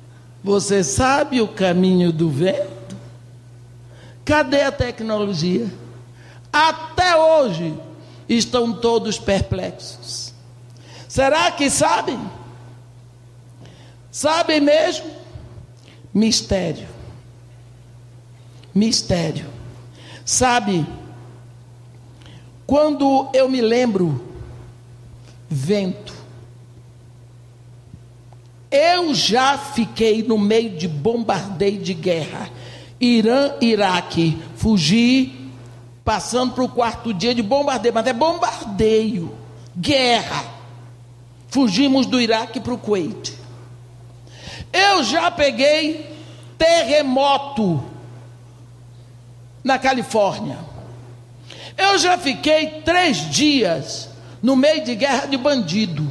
Você sabe o caminho do vento? Cadê a tecnologia? Até hoje, estão todos perplexos. Será que sabem? Sabem mesmo? Mistério. Mistério. Sabe, quando eu me lembro, vento, eu já fiquei no meio de bombardeio de guerra. Irã, Iraque, fugi passando para o quarto dia de bombardeio, mas é bombardeio, guerra. fugimos do Iraque para o Kuwait. Eu já peguei terremoto na Califórnia. Eu já fiquei três dias no meio de guerra de bandido,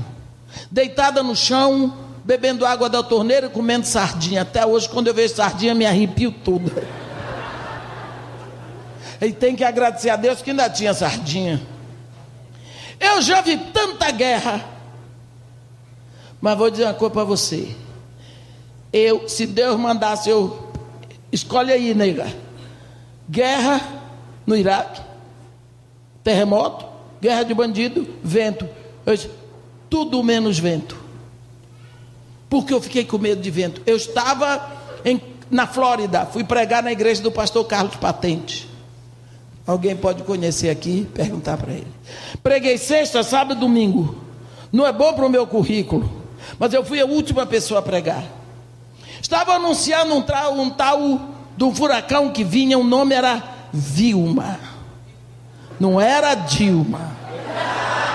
deitada no chão, bebendo água da torneira, comendo sardinha. Até hoje, quando eu vejo sardinha, me arrepio tudo. E tem que agradecer a Deus que ainda tinha sardinha. Eu já vi tanta guerra. Mas vou dizer uma coisa para você. Eu, se Deus mandasse eu, escolhe aí, nega. Guerra no Iraque, terremoto, guerra de bandido, vento. Disse, tudo menos vento. Porque eu fiquei com medo de vento. Eu estava em, na Flórida, fui pregar na igreja do pastor Carlos Patente. Alguém pode conhecer aqui, perguntar para ele. Preguei sexta, sábado e domingo. Não é bom para o meu currículo, mas eu fui a última pessoa a pregar. Estava anunciando um, tal, um tal do furacão que vinha, o nome era Vilma. Não era Dilma,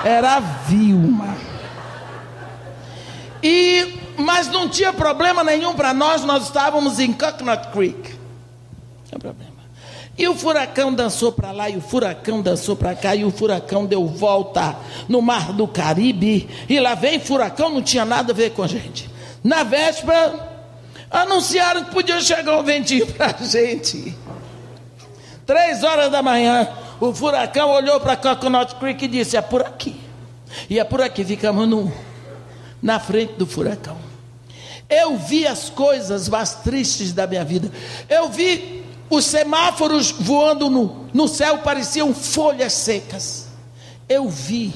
era Vilma. E mas não tinha problema nenhum para nós, nós estávamos em Coconut Creek. Não tinha problema. E o furacão dançou para lá, e o furacão dançou para cá, e o furacão deu volta no mar do Caribe. E lá vem furacão, não tinha nada a ver com a gente. Na véspera, anunciaram que podia chegar um ventinho para a gente. Três horas da manhã, o furacão olhou para Coconut Creek e disse: É por aqui. E é por aqui, ficamos no, na frente do furacão. Eu vi as coisas mais tristes da minha vida. Eu vi os semáforos voando no, no céu, pareciam folhas secas. Eu vi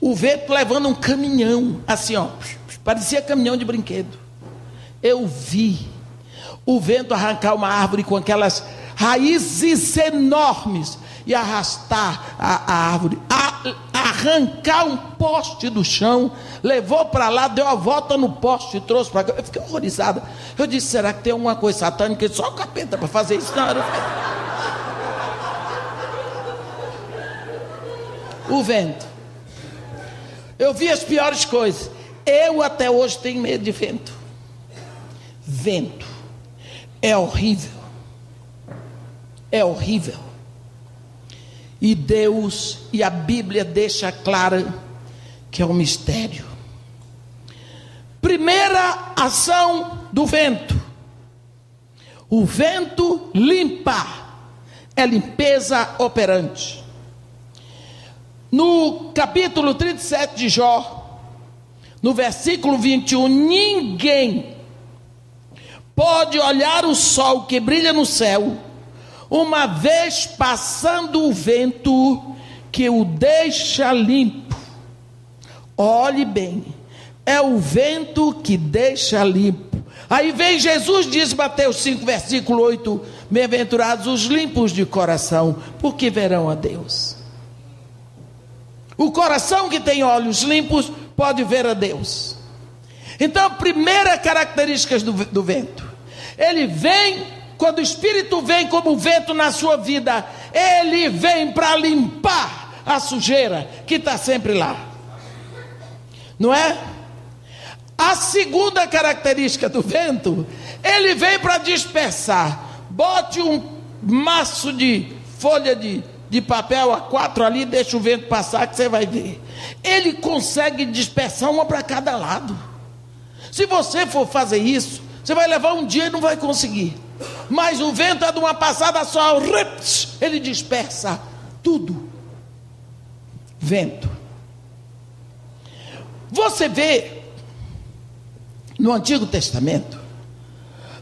o vento levando um caminhão, assim, ó, parecia caminhão de brinquedo. Eu vi o vento arrancar uma árvore com aquelas raízes enormes e arrastar a, a árvore, a, arrancar um poste do chão, levou para lá, deu a volta no poste e trouxe para cá. Eu fiquei horrorizada. Eu disse: será que tem alguma coisa satânica? Só o capeta para fazer isso? Não, era o vento. Eu vi as piores coisas. Eu até hoje tenho medo de vento. Vento é horrível. É horrível. E Deus e a Bíblia deixa clara que é um mistério. Primeira ação do vento. O vento limpa, é limpeza operante. No capítulo 37 de Jó, no versículo 21, ninguém pode olhar o sol que brilha no céu uma vez passando o vento que o deixa limpo. Olhe bem, é o vento que deixa limpo. Aí vem Jesus, diz Mateus 5, versículo 8: Bem-aventurados os limpos de coração, porque verão a Deus. O coração que tem olhos limpos pode ver a Deus. Então, primeira característica do, do vento, ele vem quando o Espírito vem como vento na sua vida, ele vem para limpar a sujeira que está sempre lá. Não é? A segunda característica do vento, ele vem para dispersar. Bote um maço de folha de, de papel a quatro ali, deixa o vento passar que você vai ver. Ele consegue dispersar uma para cada lado. Se você for fazer isso, você vai levar um dia e não vai conseguir mas o vento é de uma passada só, ele dispersa tudo. Vento. Você vê no Antigo Testamento,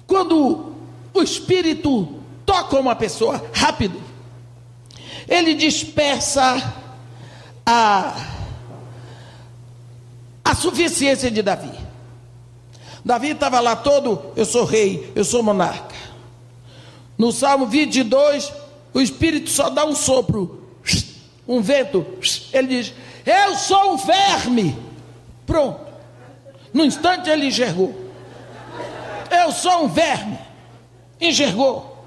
quando o Espírito toca uma pessoa rápido, ele dispersa a, a suficiência de Davi. Davi estava lá todo, eu sou rei, eu sou monarca. No Salmo 22, o Espírito só dá um sopro, um vento. Ele diz: Eu sou um verme. Pronto. No instante ele enxergou. Eu sou um verme. Enxergou.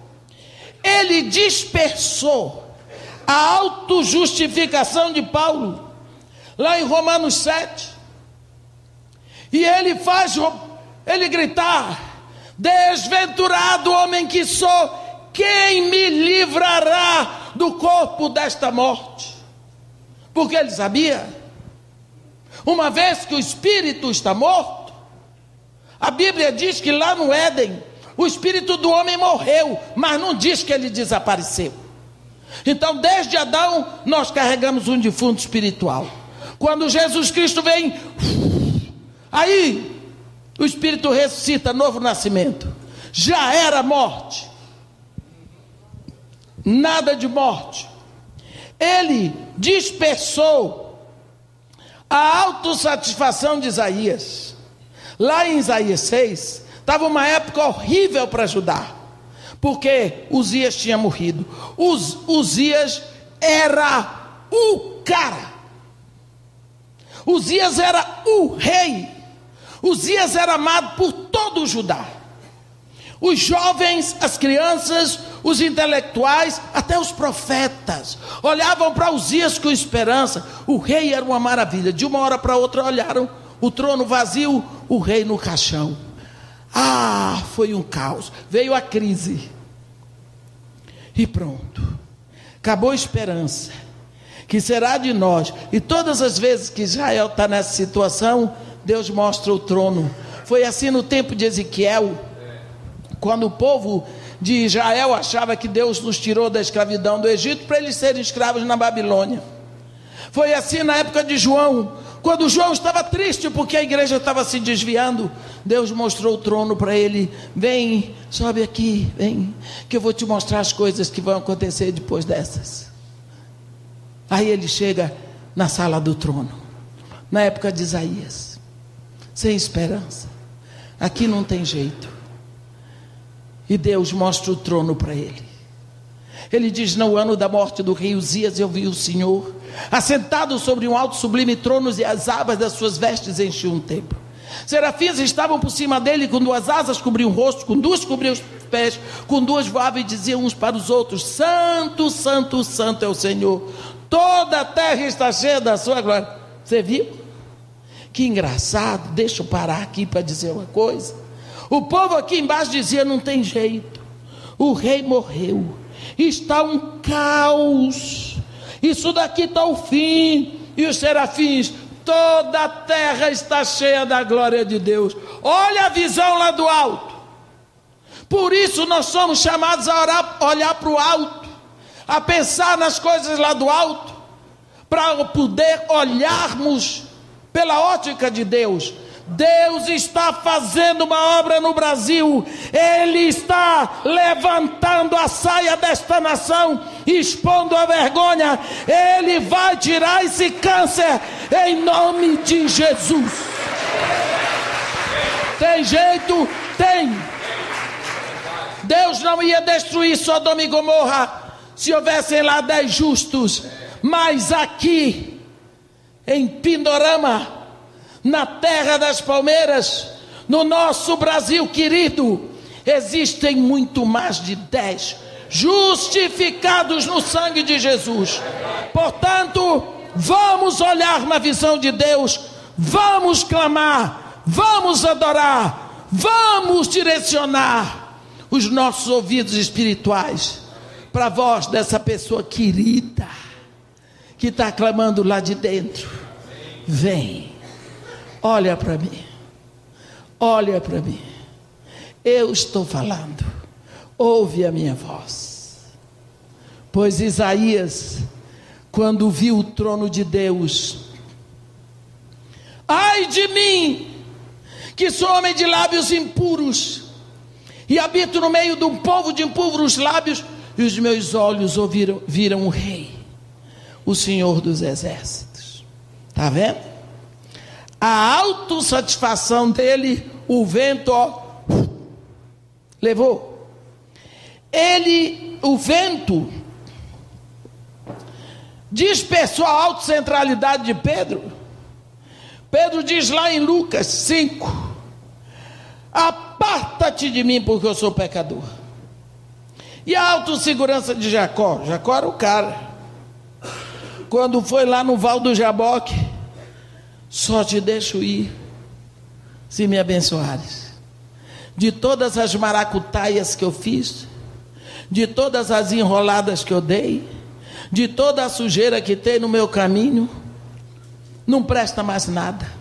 Ele dispersou a autojustificação de Paulo. Lá em Romanos 7, E ele faz ele gritar: Desventurado homem que sou, quem me livrará do corpo desta morte? Porque ele sabia, uma vez que o espírito está morto, a Bíblia diz que lá no Éden, o espírito do homem morreu, mas não diz que ele desapareceu. Então, desde Adão, nós carregamos um defunto espiritual. Quando Jesus Cristo vem, aí o espírito ressuscita, novo nascimento. Já era morte. Nada de morte. Ele dispersou a autossatisfação de Isaías. Lá em Isaías 6, estava uma época horrível para Judá porque Uzias tinha morrido. Uz, Uzias era o cara. Uzias era o rei. Uzias era amado por todo o Judá. Os jovens, as crianças, os intelectuais, até os profetas, olhavam para Uzias com esperança. O rei era uma maravilha. De uma hora para outra olharam o trono vazio, o rei no caixão. Ah, foi um caos. Veio a crise. E pronto. Acabou a esperança. Que será de nós. E todas as vezes que Israel está nessa situação, Deus mostra o trono. Foi assim no tempo de Ezequiel, quando o povo de Israel achava que Deus nos tirou da escravidão do Egito para eles serem escravos na Babilônia. Foi assim na época de João, quando João estava triste porque a igreja estava se desviando, Deus mostrou o trono para ele. Vem, sobe aqui, vem, que eu vou te mostrar as coisas que vão acontecer depois dessas. Aí ele chega na sala do trono, na época de Isaías, sem esperança. Aqui não tem jeito. E Deus mostra o trono para ele. Ele diz: No ano da morte do rei Uzias, eu vi o Senhor assentado sobre um alto sublime trono, e as abas das suas vestes enchiam o templo. Serafins estavam por cima dele, com duas asas cobriam o rosto, com duas cobriam os pés, com duas voavam e diziam uns para os outros: Santo, Santo, Santo é o Senhor, toda a terra está cheia da sua glória. Você viu? Que engraçado, deixa eu parar aqui para dizer uma coisa. O povo aqui embaixo dizia: não tem jeito, o rei morreu, está um caos. Isso daqui está o fim. E os serafins, toda a terra está cheia da glória de Deus. Olha a visão lá do alto. Por isso nós somos chamados a orar, olhar para o alto, a pensar nas coisas lá do alto, para poder olharmos pela ótica de Deus Deus está fazendo uma obra no Brasil, Ele está levantando a saia desta nação, expondo a vergonha, Ele vai tirar esse câncer em nome de Jesus. Tem jeito? Tem. Deus não ia destruir Sodoma e Gomorra se houvessem lá dez justos, mas aqui em Pindorama, na terra das palmeiras, no nosso Brasil querido, existem muito mais de dez justificados no sangue de Jesus. Portanto, vamos olhar na visão de Deus, vamos clamar, vamos adorar, vamos direcionar os nossos ouvidos espirituais para a voz dessa pessoa querida que está clamando lá de dentro. Vem. Olha para mim. Olha para mim. Eu estou falando. Ouve a minha voz. Pois Isaías, quando viu o trono de Deus, ai de mim, que sou homem de lábios impuros, e habito no meio de um povo de impuros lábios, e os meus olhos ouviram, viram o Rei, o Senhor dos Exércitos. Está vendo? A autossatisfação dele, o vento ó, levou. Ele, o vento, dispersou a autocentralidade de Pedro. Pedro diz lá em Lucas 5: Aparta-te de mim, porque eu sou pecador. E a autossegurança de Jacó? Jacó era o cara. Quando foi lá no Val do Jaboque, só te deixo ir, se me abençoares. De todas as maracutaias que eu fiz, de todas as enroladas que eu dei, de toda a sujeira que tem no meu caminho, não presta mais nada.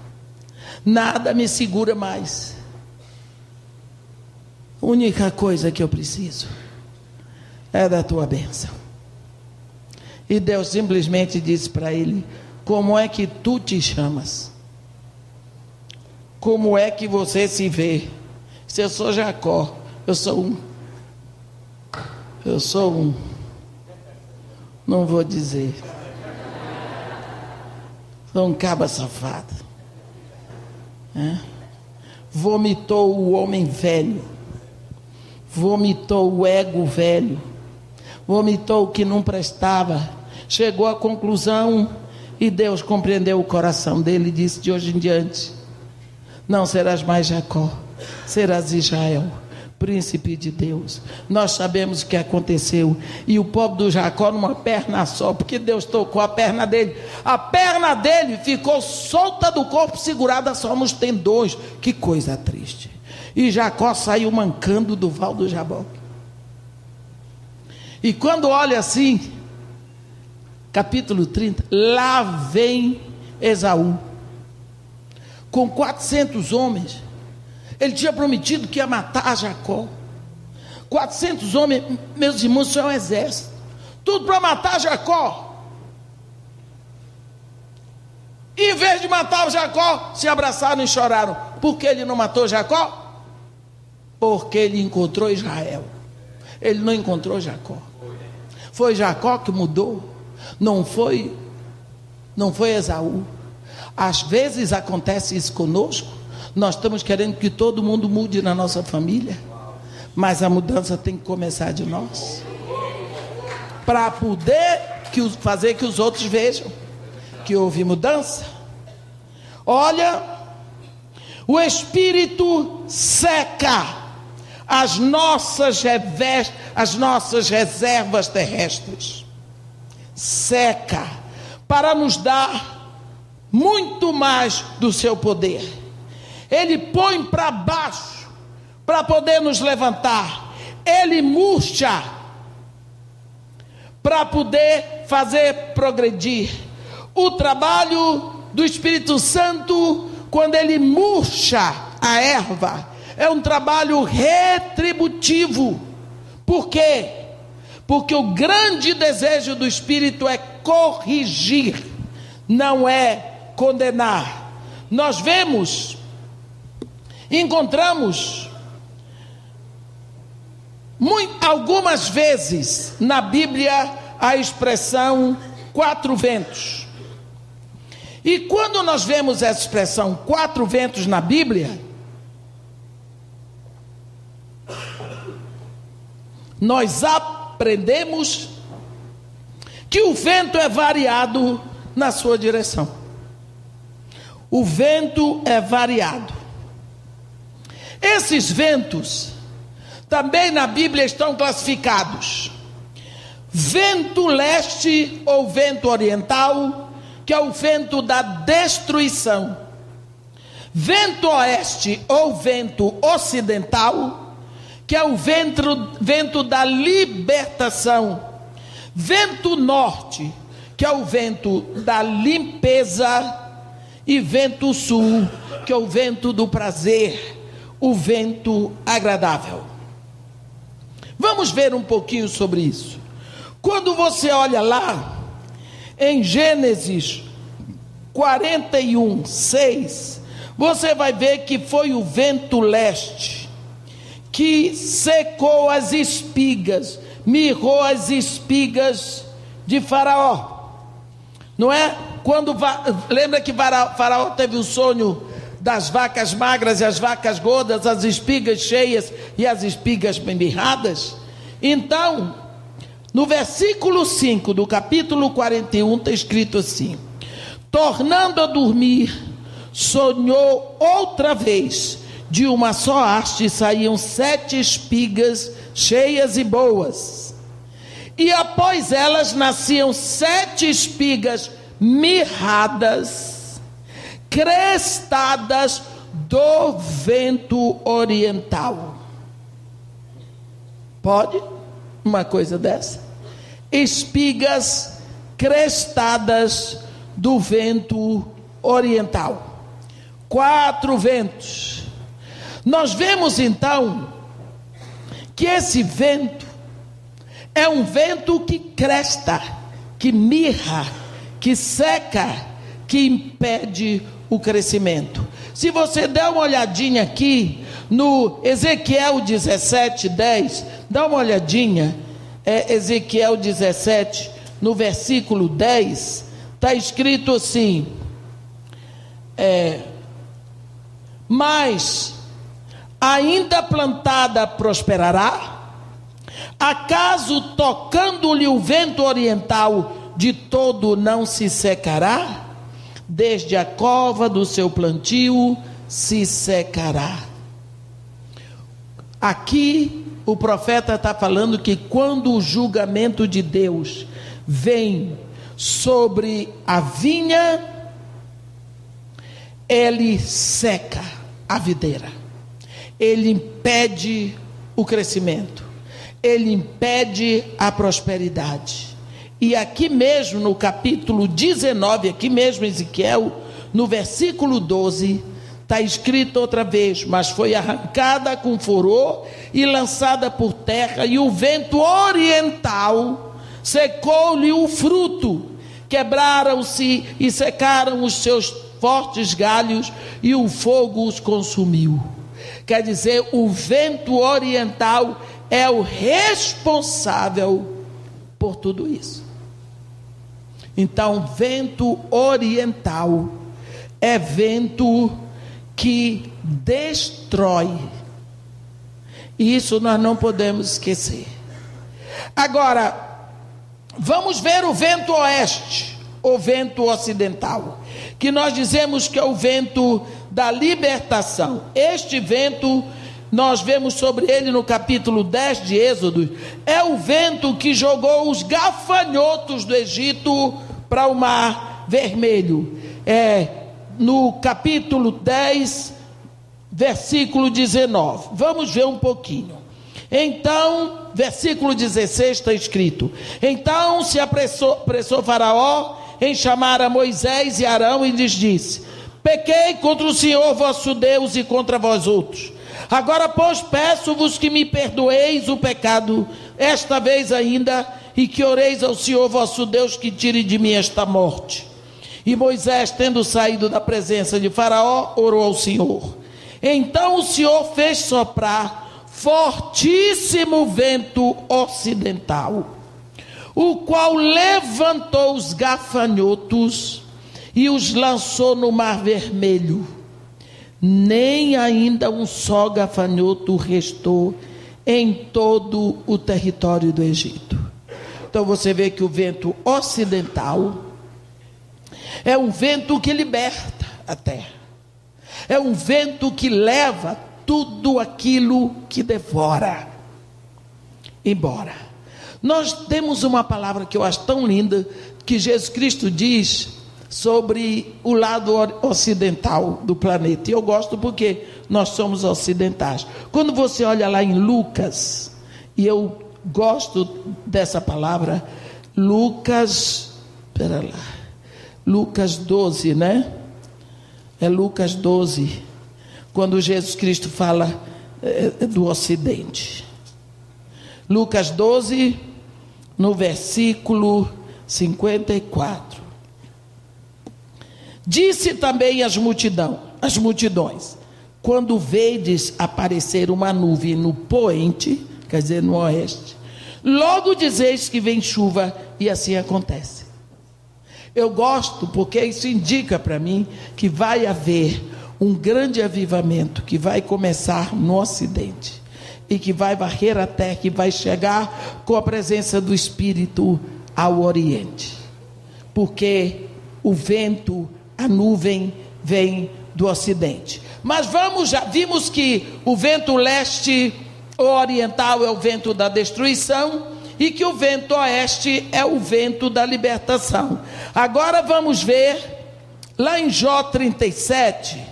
Nada me segura mais. A única coisa que eu preciso é da tua bênção. E Deus simplesmente disse para ele: Como é que tu te chamas? Como é que você se vê? Se eu sou Jacó, eu sou um. Eu sou um. Não vou dizer. Sou um caba safado. É? Vomitou o homem velho. Vomitou o ego velho. Vomitou o que não prestava. Chegou à conclusão e Deus compreendeu o coração dele e disse: de hoje em diante, não serás mais Jacó, serás Israel príncipe de Deus. Nós sabemos o que aconteceu. E o pobre do Jacó numa perna só, porque Deus tocou a perna dele. A perna dele ficou solta do corpo, segurada só nos tendões. Que coisa triste. E Jacó saiu mancando do val do Jaboque. E quando olha assim, capítulo 30, lá vem Esaú, com 400 homens ele tinha prometido que ia matar Jacó. 400 homens, meus irmãos, isso é um exército. Tudo para matar Jacó. Em vez de matar Jacó, se abraçaram e choraram. Por que ele não matou Jacó? Porque ele encontrou Israel. Ele não encontrou Jacó. Foi Jacó que mudou. Não foi, não foi Esaú. Às vezes acontece isso conosco. Nós estamos querendo que todo mundo mude na nossa família, mas a mudança tem que começar de nós. Para poder que, fazer que os outros vejam que houve mudança. Olha, o Espírito seca as nossas, as nossas reservas terrestres. Seca para nos dar muito mais do seu poder. Ele põe para baixo para poder nos levantar. Ele murcha para poder fazer progredir. O trabalho do Espírito Santo, quando ele murcha a erva, é um trabalho retributivo. Por quê? Porque o grande desejo do Espírito é corrigir, não é condenar. Nós vemos encontramos muito, algumas vezes na Bíblia a expressão quatro ventos. E quando nós vemos essa expressão quatro ventos na Bíblia, nós aprendemos que o vento é variado na sua direção. O vento é variado. Esses ventos também na Bíblia estão classificados: vento leste ou vento oriental, que é o vento da destruição, vento oeste ou vento ocidental, que é o vento, vento da libertação, vento norte, que é o vento da limpeza, e vento sul, que é o vento do prazer o vento agradável. Vamos ver um pouquinho sobre isso. Quando você olha lá, em Gênesis 41, 6, você vai ver que foi o vento leste que secou as espigas, mirrou as espigas de Faraó. Não é? Quando lembra que Faraó teve um sonho das vacas magras e as vacas gordas, as espigas cheias e as espigas mirradas. Então, no versículo 5 do capítulo 41 está escrito assim: Tornando a dormir, sonhou outra vez, de uma só haste saíam sete espigas cheias e boas. E após elas nasciam sete espigas mirradas crestadas do vento oriental. Pode? Uma coisa dessa? Espigas crestadas do vento oriental. Quatro ventos. Nós vemos então que esse vento é um vento que cresta, que mirra, que seca, que impede o crescimento. Se você der uma olhadinha aqui no Ezequiel 17, 10, dá uma olhadinha, é Ezequiel 17, no versículo 10, está escrito assim: é, Mas ainda plantada prosperará? Acaso tocando-lhe o vento oriental, de todo não se secará? Desde a cova do seu plantio se secará. Aqui o profeta está falando que quando o julgamento de Deus vem sobre a vinha, ele seca a videira, ele impede o crescimento, ele impede a prosperidade. E aqui mesmo no capítulo 19, aqui mesmo Ezequiel, no versículo 12, está escrito outra vez: Mas foi arrancada com furor e lançada por terra, e o vento oriental secou-lhe o fruto, quebraram-se e secaram os seus fortes galhos, e o fogo os consumiu. Quer dizer, o vento oriental é o responsável por tudo isso. Então, vento oriental é vento que destrói. Isso nós não podemos esquecer. Agora, vamos ver o vento oeste, o vento ocidental, que nós dizemos que é o vento da libertação. Este vento nós vemos sobre ele no capítulo 10 de Êxodo, é o vento que jogou os gafanhotos do Egito para o mar vermelho. É no capítulo 10, versículo 19. Vamos ver um pouquinho. Então, versículo 16 está escrito: Então se apressou, apressou Faraó em chamar a Moisés e Arão e lhes disse: Pequei contra o Senhor vosso Deus e contra vós outros Agora, pois, peço-vos que me perdoeis o pecado, esta vez ainda, e que oreis ao Senhor vosso Deus que tire de mim esta morte. E Moisés, tendo saído da presença de Faraó, orou ao Senhor. Então o Senhor fez soprar fortíssimo vento ocidental, o qual levantou os gafanhotos e os lançou no mar vermelho nem ainda um só gafanhoto restou em todo o território do Egito. Então você vê que o vento ocidental é um vento que liberta a terra, é um vento que leva tudo aquilo que devora embora. Nós temos uma palavra que eu acho tão linda que Jesus Cristo diz sobre o lado ocidental do planeta. E eu gosto porque nós somos ocidentais. Quando você olha lá em Lucas, e eu gosto dessa palavra, Lucas, espera lá, Lucas 12, né? É Lucas 12, quando Jesus Cristo fala é, do Ocidente. Lucas 12, no versículo 54. Disse também as multidão, as multidões: quando vedes aparecer uma nuvem no poente, quer dizer, no oeste, logo dizeis que vem chuva, e assim acontece. Eu gosto porque isso indica para mim que vai haver um grande avivamento que vai começar no ocidente e que vai varrer a terra, que vai chegar com a presença do Espírito ao oriente. Porque o vento a nuvem vem do ocidente. Mas vamos, já vimos que o vento leste oriental é o vento da destruição e que o vento oeste é o vento da libertação. Agora vamos ver lá em Jó 37,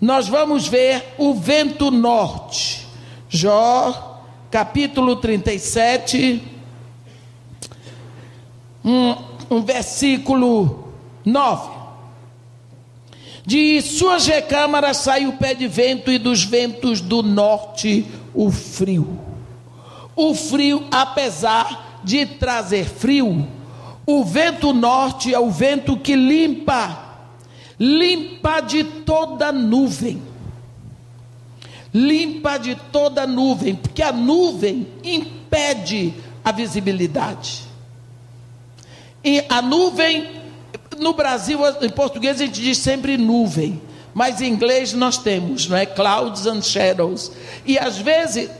nós vamos ver o vento norte. Jó, capítulo 37, um, um versículo 9. De suas recâmaras sai o pé de vento, e dos ventos do norte o frio. O frio, apesar de trazer frio, o vento norte é o vento que limpa, limpa de toda nuvem. Limpa de toda nuvem, porque a nuvem impede a visibilidade. E a nuvem no Brasil, em português, a gente diz sempre nuvem. Mas em inglês nós temos, não é? Clouds and shadows. E às vezes,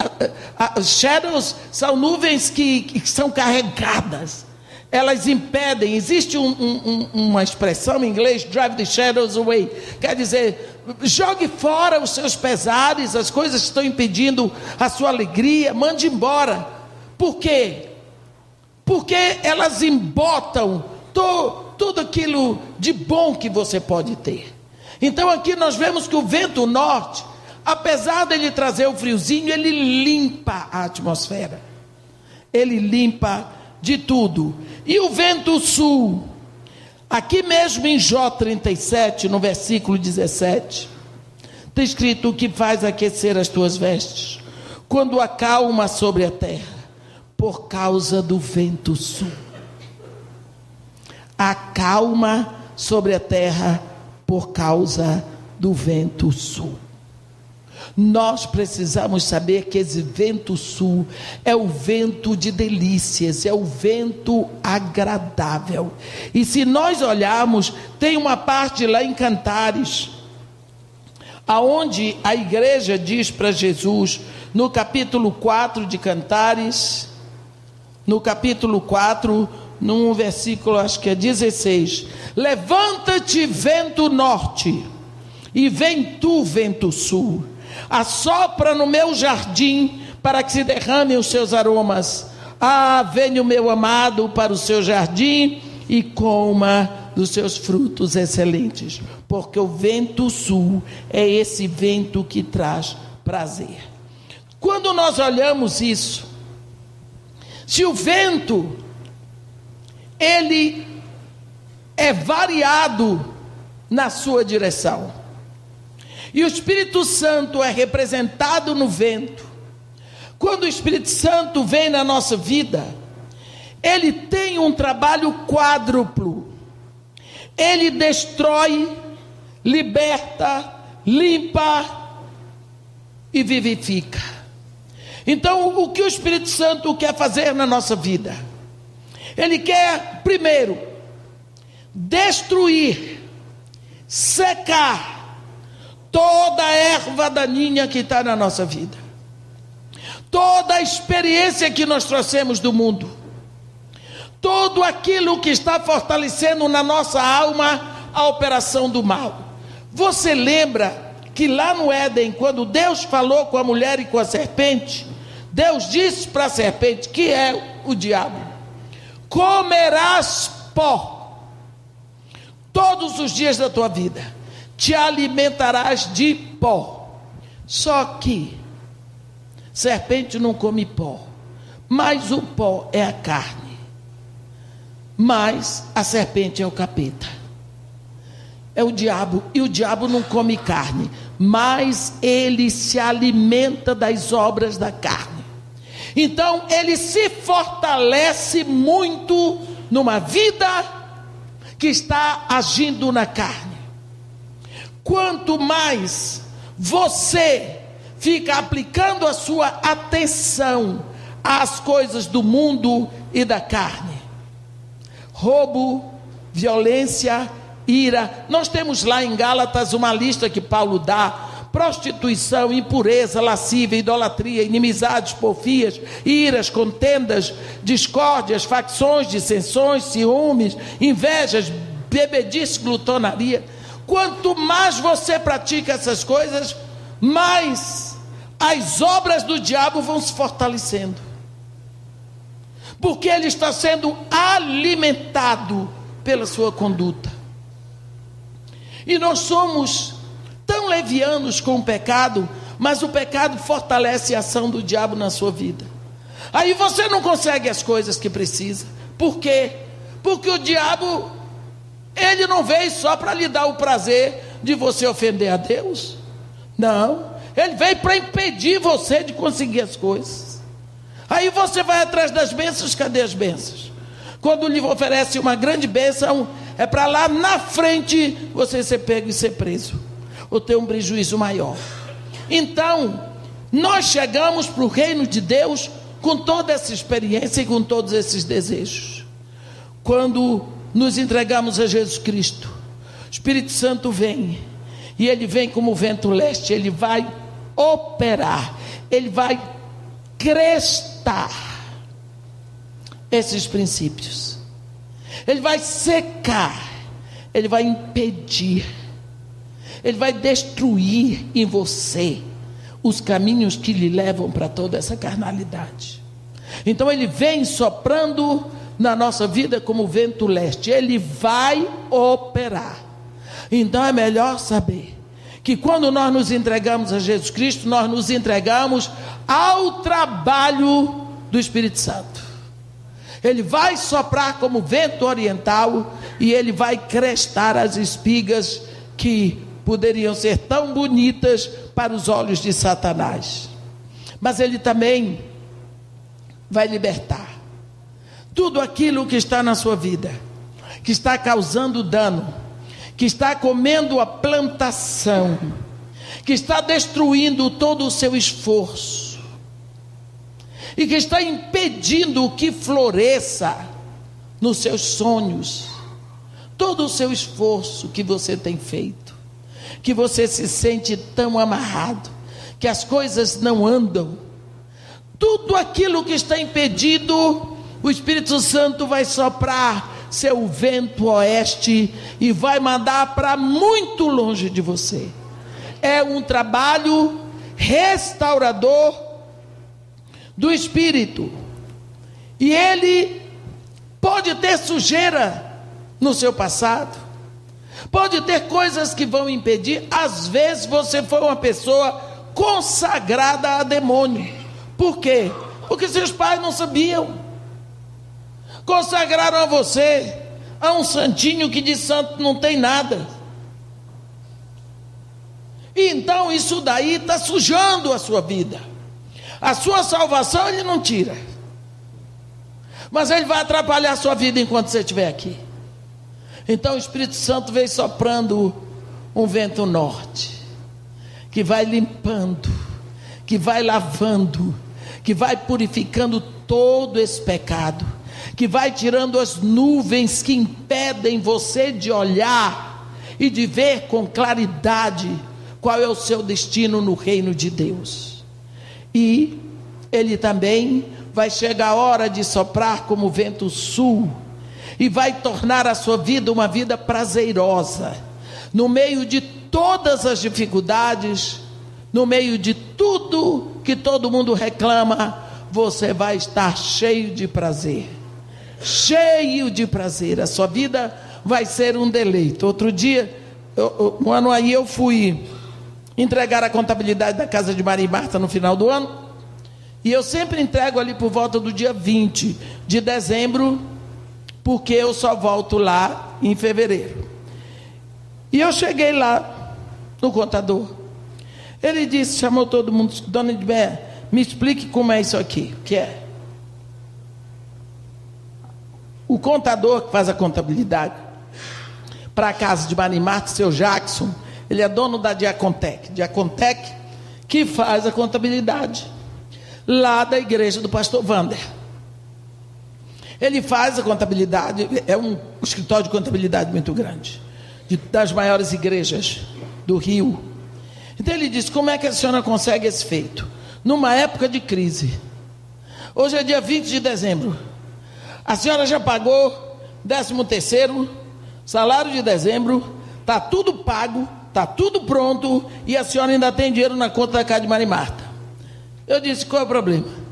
shadows são nuvens que, que são carregadas. Elas impedem. Existe um, um, uma expressão em inglês, drive the shadows away. Quer dizer, jogue fora os seus pesares, as coisas que estão impedindo a sua alegria, mande embora. Por quê? Porque elas embotam todo tudo aquilo de bom que você pode ter. Então aqui nós vemos que o vento norte, apesar dele trazer o friozinho, ele limpa a atmosfera. Ele limpa de tudo. E o vento sul, aqui mesmo em Jó 37, no versículo 17, está escrito: O que faz aquecer as tuas vestes, quando acalma sobre a terra, por causa do vento sul a calma sobre a terra por causa do vento sul. Nós precisamos saber que esse vento sul é o vento de delícias, é o vento agradável. E se nós olharmos, tem uma parte lá em Cantares, aonde a igreja diz para Jesus, no capítulo 4 de Cantares, no capítulo 4, num versículo, acho que é 16: Levanta-te, vento norte, e vem tu, vento sul, assopra no meu jardim, para que se derramem os seus aromas. Ah, venha o meu amado para o seu jardim e coma dos seus frutos excelentes, porque o vento sul é esse vento que traz prazer. Quando nós olhamos isso, se o vento ele é variado na sua direção. E o Espírito Santo é representado no vento. Quando o Espírito Santo vem na nossa vida, ele tem um trabalho quádruplo. Ele destrói, liberta, limpa e vivifica. Então, o que o Espírito Santo quer fazer na nossa vida? Ele quer, primeiro, destruir, secar toda a erva daninha que está na nossa vida, toda a experiência que nós trouxemos do mundo, tudo aquilo que está fortalecendo na nossa alma a operação do mal. Você lembra que lá no Éden, quando Deus falou com a mulher e com a serpente, Deus disse para a serpente que é o diabo comerás pó todos os dias da tua vida, te alimentarás de pó. Só que serpente não come pó, mas o pó é a carne, mas a serpente é o capeta, é o diabo, e o diabo não come carne, mas ele se alimenta das obras da carne. Então ele se fortalece muito numa vida que está agindo na carne. Quanto mais você fica aplicando a sua atenção às coisas do mundo e da carne, roubo, violência, ira. Nós temos lá em Gálatas uma lista que Paulo dá prostituição, impureza, lascívia, idolatria, inimizades, porfias, iras, contendas, discórdias, facções, dissensões, ciúmes, invejas, bebedice, glutonaria. Quanto mais você pratica essas coisas, mais as obras do diabo vão se fortalecendo. Porque ele está sendo alimentado pela sua conduta. E nós somos tão levianos com o pecado, mas o pecado fortalece a ação do diabo na sua vida. Aí você não consegue as coisas que precisa. Por quê? Porque o diabo, ele não veio só para lhe dar o prazer de você ofender a Deus. Não, ele veio para impedir você de conseguir as coisas. Aí você vai atrás das bênçãos, cadê as bênçãos? Quando lhe oferece uma grande bênção, é para lá na frente você ser pego e ser preso, ou ter um prejuízo maior. Então, nós chegamos para o reino de Deus com toda essa experiência e com todos esses desejos. Quando nos entregamos a Jesus Cristo, o Espírito Santo vem, e ele vem como vento leste, ele vai operar, ele vai crestar esses princípios, ele vai secar, ele vai impedir, ele vai destruir em você os caminhos que lhe levam para toda essa carnalidade. Então ele vem soprando na nossa vida como vento leste, ele vai operar. Então é melhor saber que quando nós nos entregamos a Jesus Cristo, nós nos entregamos ao trabalho do Espírito Santo. Ele vai soprar como vento oriental e ele vai crestar as espigas que poderiam ser tão bonitas para os olhos de Satanás. Mas ele também vai libertar tudo aquilo que está na sua vida, que está causando dano, que está comendo a plantação, que está destruindo todo o seu esforço e que está impedindo que floresça nos seus sonhos todo o seu esforço que você tem feito que você se sente tão amarrado, que as coisas não andam. Tudo aquilo que está impedido, o Espírito Santo vai soprar seu vento oeste e vai mandar para muito longe de você. É um trabalho restaurador do espírito. E ele pode ter sujeira no seu passado, Pode ter coisas que vão impedir. Às vezes você foi uma pessoa consagrada a demônio. Por quê? Porque seus pais não sabiam. Consagraram a você a um santinho que de santo não tem nada. E então isso daí está sujando a sua vida. A sua salvação ele não tira. Mas ele vai atrapalhar a sua vida enquanto você estiver aqui. Então o Espírito Santo veio soprando um vento norte, que vai limpando, que vai lavando, que vai purificando todo esse pecado, que vai tirando as nuvens que impedem você de olhar e de ver com claridade qual é o seu destino no reino de Deus. E ele também vai chegar a hora de soprar como vento sul e vai tornar a sua vida uma vida prazerosa, no meio de todas as dificuldades, no meio de tudo que todo mundo reclama, você vai estar cheio de prazer. Cheio de prazer, a sua vida vai ser um deleite. Outro dia, eu, um ano aí, eu fui entregar a contabilidade da casa de Maria e Marta no final do ano. E eu sempre entrego ali por volta do dia 20 de dezembro porque eu só volto lá em fevereiro. E eu cheguei lá no contador. Ele disse, chamou todo mundo, dona Bé, me explique como é isso aqui, o que é? O contador que faz a contabilidade para a casa de Manimarte, seu Jackson, ele é dono da Diacontec. Diacontec que faz a contabilidade lá da igreja do pastor Vander. Ele faz a contabilidade, é um escritório de contabilidade muito grande, de, das maiores igrejas do Rio. Então ele disse: Como é que a senhora consegue esse feito? Numa época de crise. Hoje é dia 20 de dezembro. A senhora já pagou 13 terceiro, salário de dezembro, está tudo pago, está tudo pronto, e a senhora ainda tem dinheiro na conta da casa de Marimarta. Eu disse: Qual é o problema?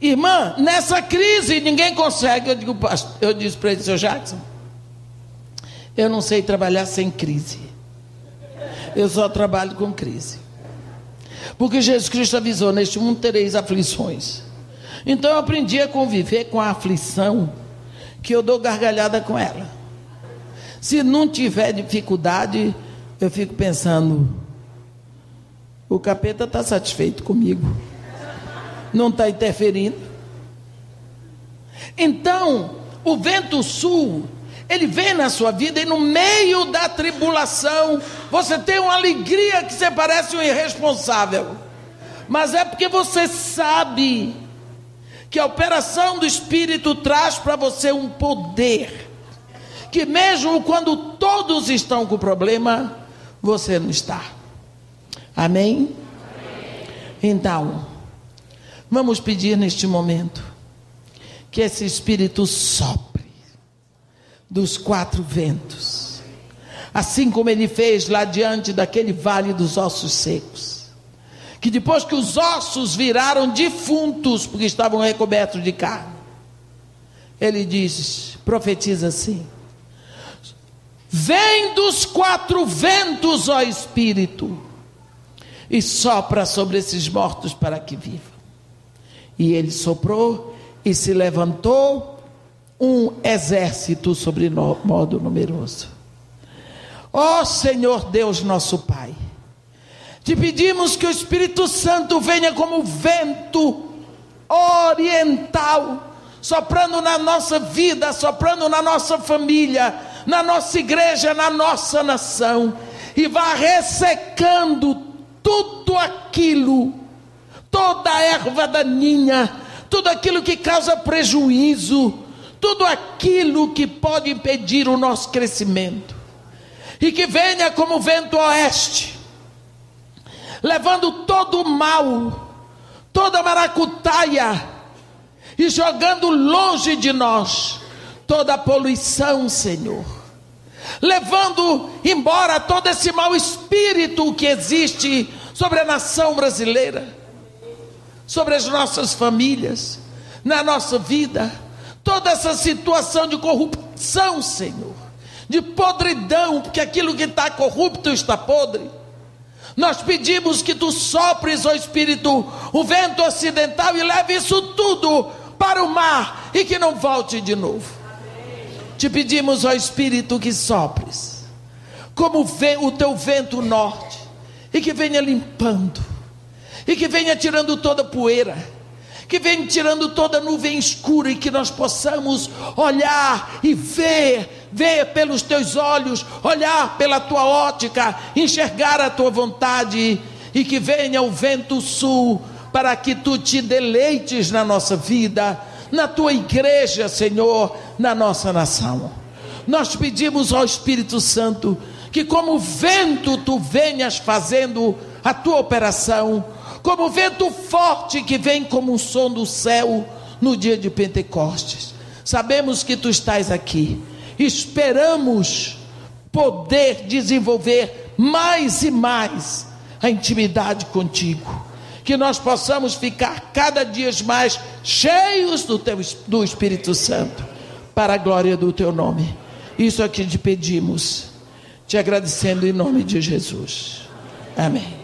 Irmã, nessa crise ninguém consegue. Eu, digo, eu disse para ele, seu Jackson, eu não sei trabalhar sem crise. Eu só trabalho com crise. Porque Jesus Cristo avisou: neste mundo tereis aflições. Então eu aprendi a conviver com a aflição, que eu dou gargalhada com ela. Se não tiver dificuldade, eu fico pensando: o capeta está satisfeito comigo, não está interferindo. Então, o vento sul, ele vem na sua vida e no meio da tribulação, você tem uma alegria que você parece um irresponsável, mas é porque você sabe que a operação do Espírito traz para você um poder, que mesmo quando todos estão com problema, você não está. Amém? Então, vamos pedir neste momento que esse Espírito sopre dos quatro ventos, assim como ele fez lá diante daquele vale dos ossos secos. Que depois que os ossos viraram defuntos, porque estavam recobertos de carne, ele diz, profetiza assim: Vem dos quatro ventos, ó Espírito, e sopra sobre esses mortos para que vivam. E ele soprou e se levantou um exército sobre modo numeroso. Ó Senhor Deus nosso Pai, te pedimos que o Espírito Santo venha como vento oriental, soprando na nossa vida, soprando na nossa família, na nossa igreja, na nossa nação, e vá ressecando tudo aquilo, toda a erva daninha, tudo aquilo que causa prejuízo, tudo aquilo que pode impedir o nosso crescimento, e que venha como vento oeste, levando todo o mal, toda a maracutaia, e jogando longe de nós toda a poluição, Senhor. Levando embora todo esse mau espírito que existe sobre a nação brasileira, sobre as nossas famílias, na nossa vida, toda essa situação de corrupção, Senhor, de podridão, porque aquilo que está corrupto está podre. Nós pedimos que tu sopres, ó Espírito, o vento ocidental e leve isso tudo para o mar e que não volte de novo. Te pedimos, ó Espírito, que sopres, como o teu vento norte, e que venha limpando, e que venha tirando toda poeira, que venha tirando toda nuvem escura, e que nós possamos olhar e ver, ver pelos teus olhos, olhar pela tua ótica, enxergar a tua vontade, e que venha o vento sul, para que tu te deleites na nossa vida na tua igreja, Senhor, na nossa nação. Nós pedimos ao Espírito Santo que, como vento, tu venhas fazendo a tua operação, como vento forte que vem como um som do céu no dia de Pentecostes. Sabemos que tu estás aqui, esperamos poder desenvolver mais e mais a intimidade contigo que nós possamos ficar cada dia mais cheios do, teu, do Espírito Santo, para a glória do teu nome. Isso aqui te pedimos, te agradecendo em nome de Jesus. Amém.